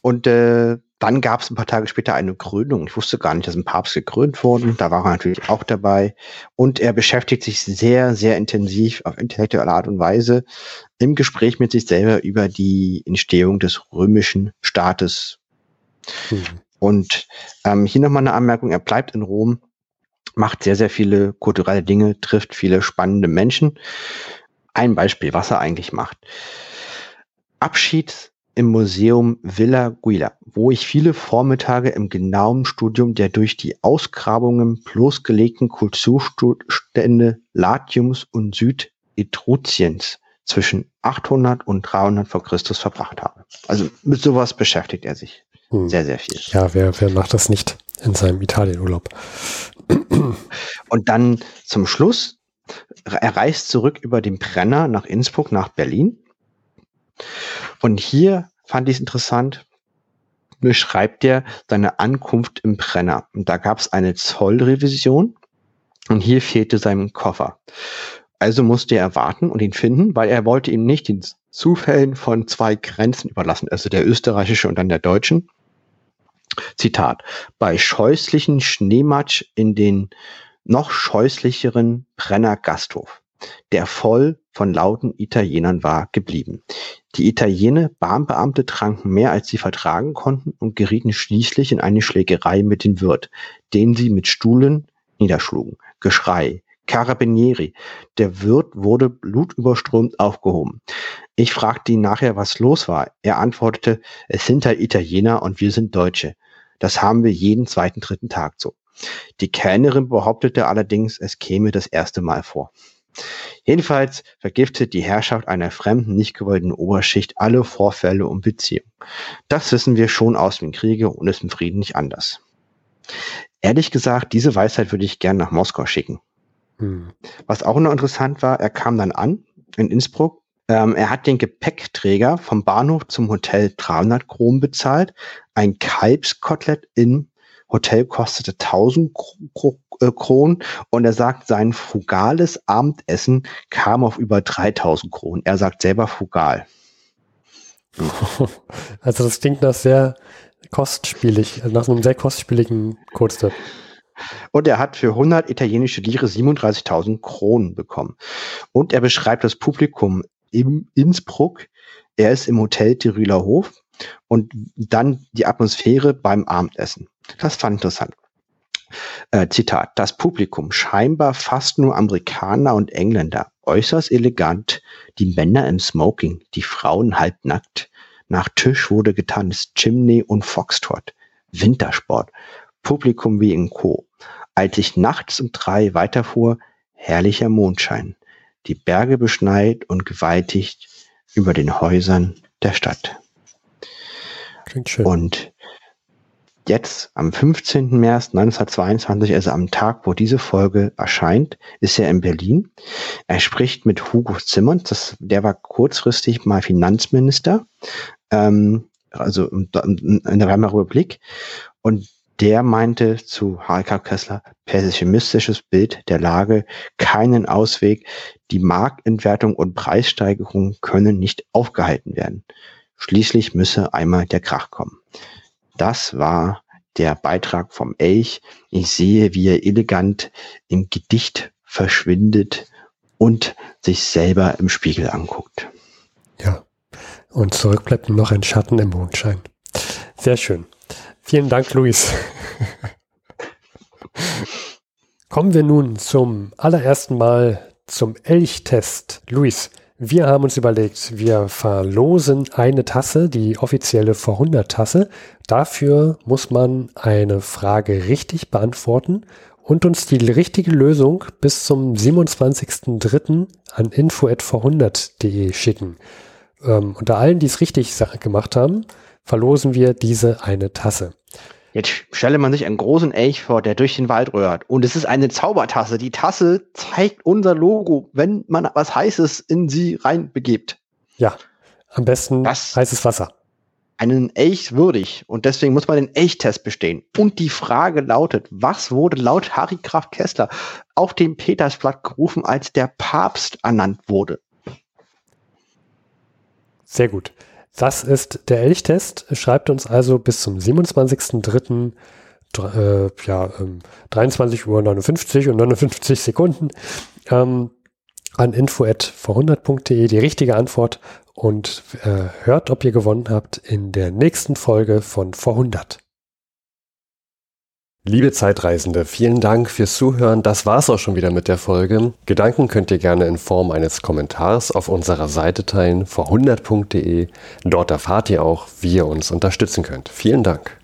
und äh, dann gab es ein paar Tage später eine Krönung. Ich wusste gar nicht, dass ein Papst gekrönt wurde. Da war er natürlich auch dabei. Und er beschäftigt sich sehr, sehr intensiv auf intellektuelle Art und Weise im Gespräch mit sich selber über die Entstehung des römischen Staates Mhm. Und ähm, hier nochmal eine Anmerkung, er bleibt in Rom, macht sehr, sehr viele kulturelle Dinge, trifft viele spannende Menschen. Ein Beispiel, was er eigentlich macht. Abschied im Museum Villa Guila, wo ich viele Vormittage im genauen Studium der durch die Ausgrabungen bloßgelegten Kulturstände Latiums und Südetruziens zwischen 800 und 300 vor Christus verbracht habe. Also mit sowas beschäftigt er sich hm. sehr, sehr viel. Ja, wer, wer macht das nicht in seinem Italienurlaub? Und dann zum Schluss, er reist zurück über den Brenner nach Innsbruck, nach Berlin und hier fand ich es interessant, beschreibt er seine Ankunft im Brenner. Und da gab es eine Zollrevision und hier fehlte sein Koffer. Also musste er warten und ihn finden, weil er wollte ihn nicht den Zufällen von zwei Grenzen überlassen, also der österreichische und dann der deutschen. Zitat. Bei scheußlichen Schneematsch in den noch scheußlicheren Brenner Gasthof, der voll von lauten Italienern war, geblieben. Die Italiener Bahnbeamte tranken mehr, als sie vertragen konnten und gerieten schließlich in eine Schlägerei mit dem Wirt, den sie mit Stuhlen niederschlugen. Geschrei, Carabinieri. Der Wirt wurde blutüberströmt aufgehoben. Ich fragte ihn nachher, was los war. Er antwortete, es sind halt Italiener und wir sind Deutsche. Das haben wir jeden zweiten, dritten Tag so. Die Kellnerin behauptete allerdings, es käme das erste Mal vor. Jedenfalls vergiftet die Herrschaft einer fremden, nicht gewollten Oberschicht alle Vorfälle und Beziehungen. Das wissen wir schon aus dem Kriege und ist im Frieden nicht anders. Ehrlich gesagt, diese Weisheit würde ich gern nach Moskau schicken. Hm. Was auch noch interessant war, er kam dann an in Innsbruck. Ähm, er hat den Gepäckträger vom Bahnhof zum Hotel 300 Kronen bezahlt, ein Kalbskotelett im Hotel kostete 1000 äh, Kronen und er sagt, sein frugales Abendessen kam auf über 3000 Kronen. Er sagt selber frugal. Also das klingt nach sehr kostspielig, nach einem sehr kostspieligen Kurztrip. Und er hat für 100 italienische Lire 37.000 Kronen bekommen. Und er beschreibt das Publikum im Innsbruck. Er ist im Hotel Tirüler Hof und dann die Atmosphäre beim Abendessen. Das fand ich interessant. Äh, Zitat, das Publikum, scheinbar fast nur Amerikaner und Engländer, äußerst elegant, die Männer im Smoking, die Frauen halbnackt. Nach Tisch wurde getanzt, Chimney und Foxtrot, Wintersport, Publikum wie in Co. Als ich nachts um drei weiterfuhr, herrlicher Mondschein, die Berge beschneit und gewaltig über den Häusern der Stadt. Klingt schön. Und jetzt am 15. März 1922, also am Tag, wo diese Folge erscheint, ist er in Berlin. Er spricht mit Hugo Zimmern, das, der war kurzfristig mal Finanzminister, ähm, also in der Weimarer Republik. Und der meinte zu H.K. Kessler, pessimistisches Bild der Lage, keinen Ausweg, die Marktentwertung und Preissteigerung können nicht aufgehalten werden. Schließlich müsse einmal der Krach kommen. Das war der Beitrag vom Elch. Ich sehe, wie er elegant im Gedicht verschwindet und sich selber im Spiegel anguckt. Ja. Und zurück bleibt nur noch ein Schatten im Mondschein. Sehr schön. Vielen Dank, Luis. Kommen wir nun zum allerersten Mal zum Elchtest. Luis, wir haben uns überlegt, wir verlosen eine Tasse, die offizielle Vor-100-Tasse. Dafür muss man eine Frage richtig beantworten und uns die richtige Lösung bis zum 27.03. an info.vor100.de schicken. Ähm, unter allen, die es richtig gemacht haben, verlosen wir diese eine Tasse. Jetzt stelle man sich einen großen Elch vor, der durch den Wald rührt. Und es ist eine Zaubertasse. Die Tasse zeigt unser Logo, wenn man was Heißes in sie reinbegibt. Ja, am besten das heißes Wasser. Einen Elch würdig. Und deswegen muss man den Elchtest bestehen. Und die Frage lautet, was wurde laut Harry Graf Kessler auf dem Petersblatt gerufen, als der Papst ernannt wurde? Sehr gut. Das ist der Elchtest. Schreibt uns also bis zum 27.03. Äh, ja, ähm, 23 Uhr 59 und 59 Sekunden ähm, an info.vor100.de die richtige Antwort und äh, hört, ob ihr gewonnen habt in der nächsten Folge von Vor100. Liebe Zeitreisende, vielen Dank fürs Zuhören. Das war's auch schon wieder mit der Folge. Gedanken könnt ihr gerne in Form eines Kommentars auf unserer Seite teilen, vor100.de. Dort erfahrt ihr auch, wie ihr uns unterstützen könnt. Vielen Dank.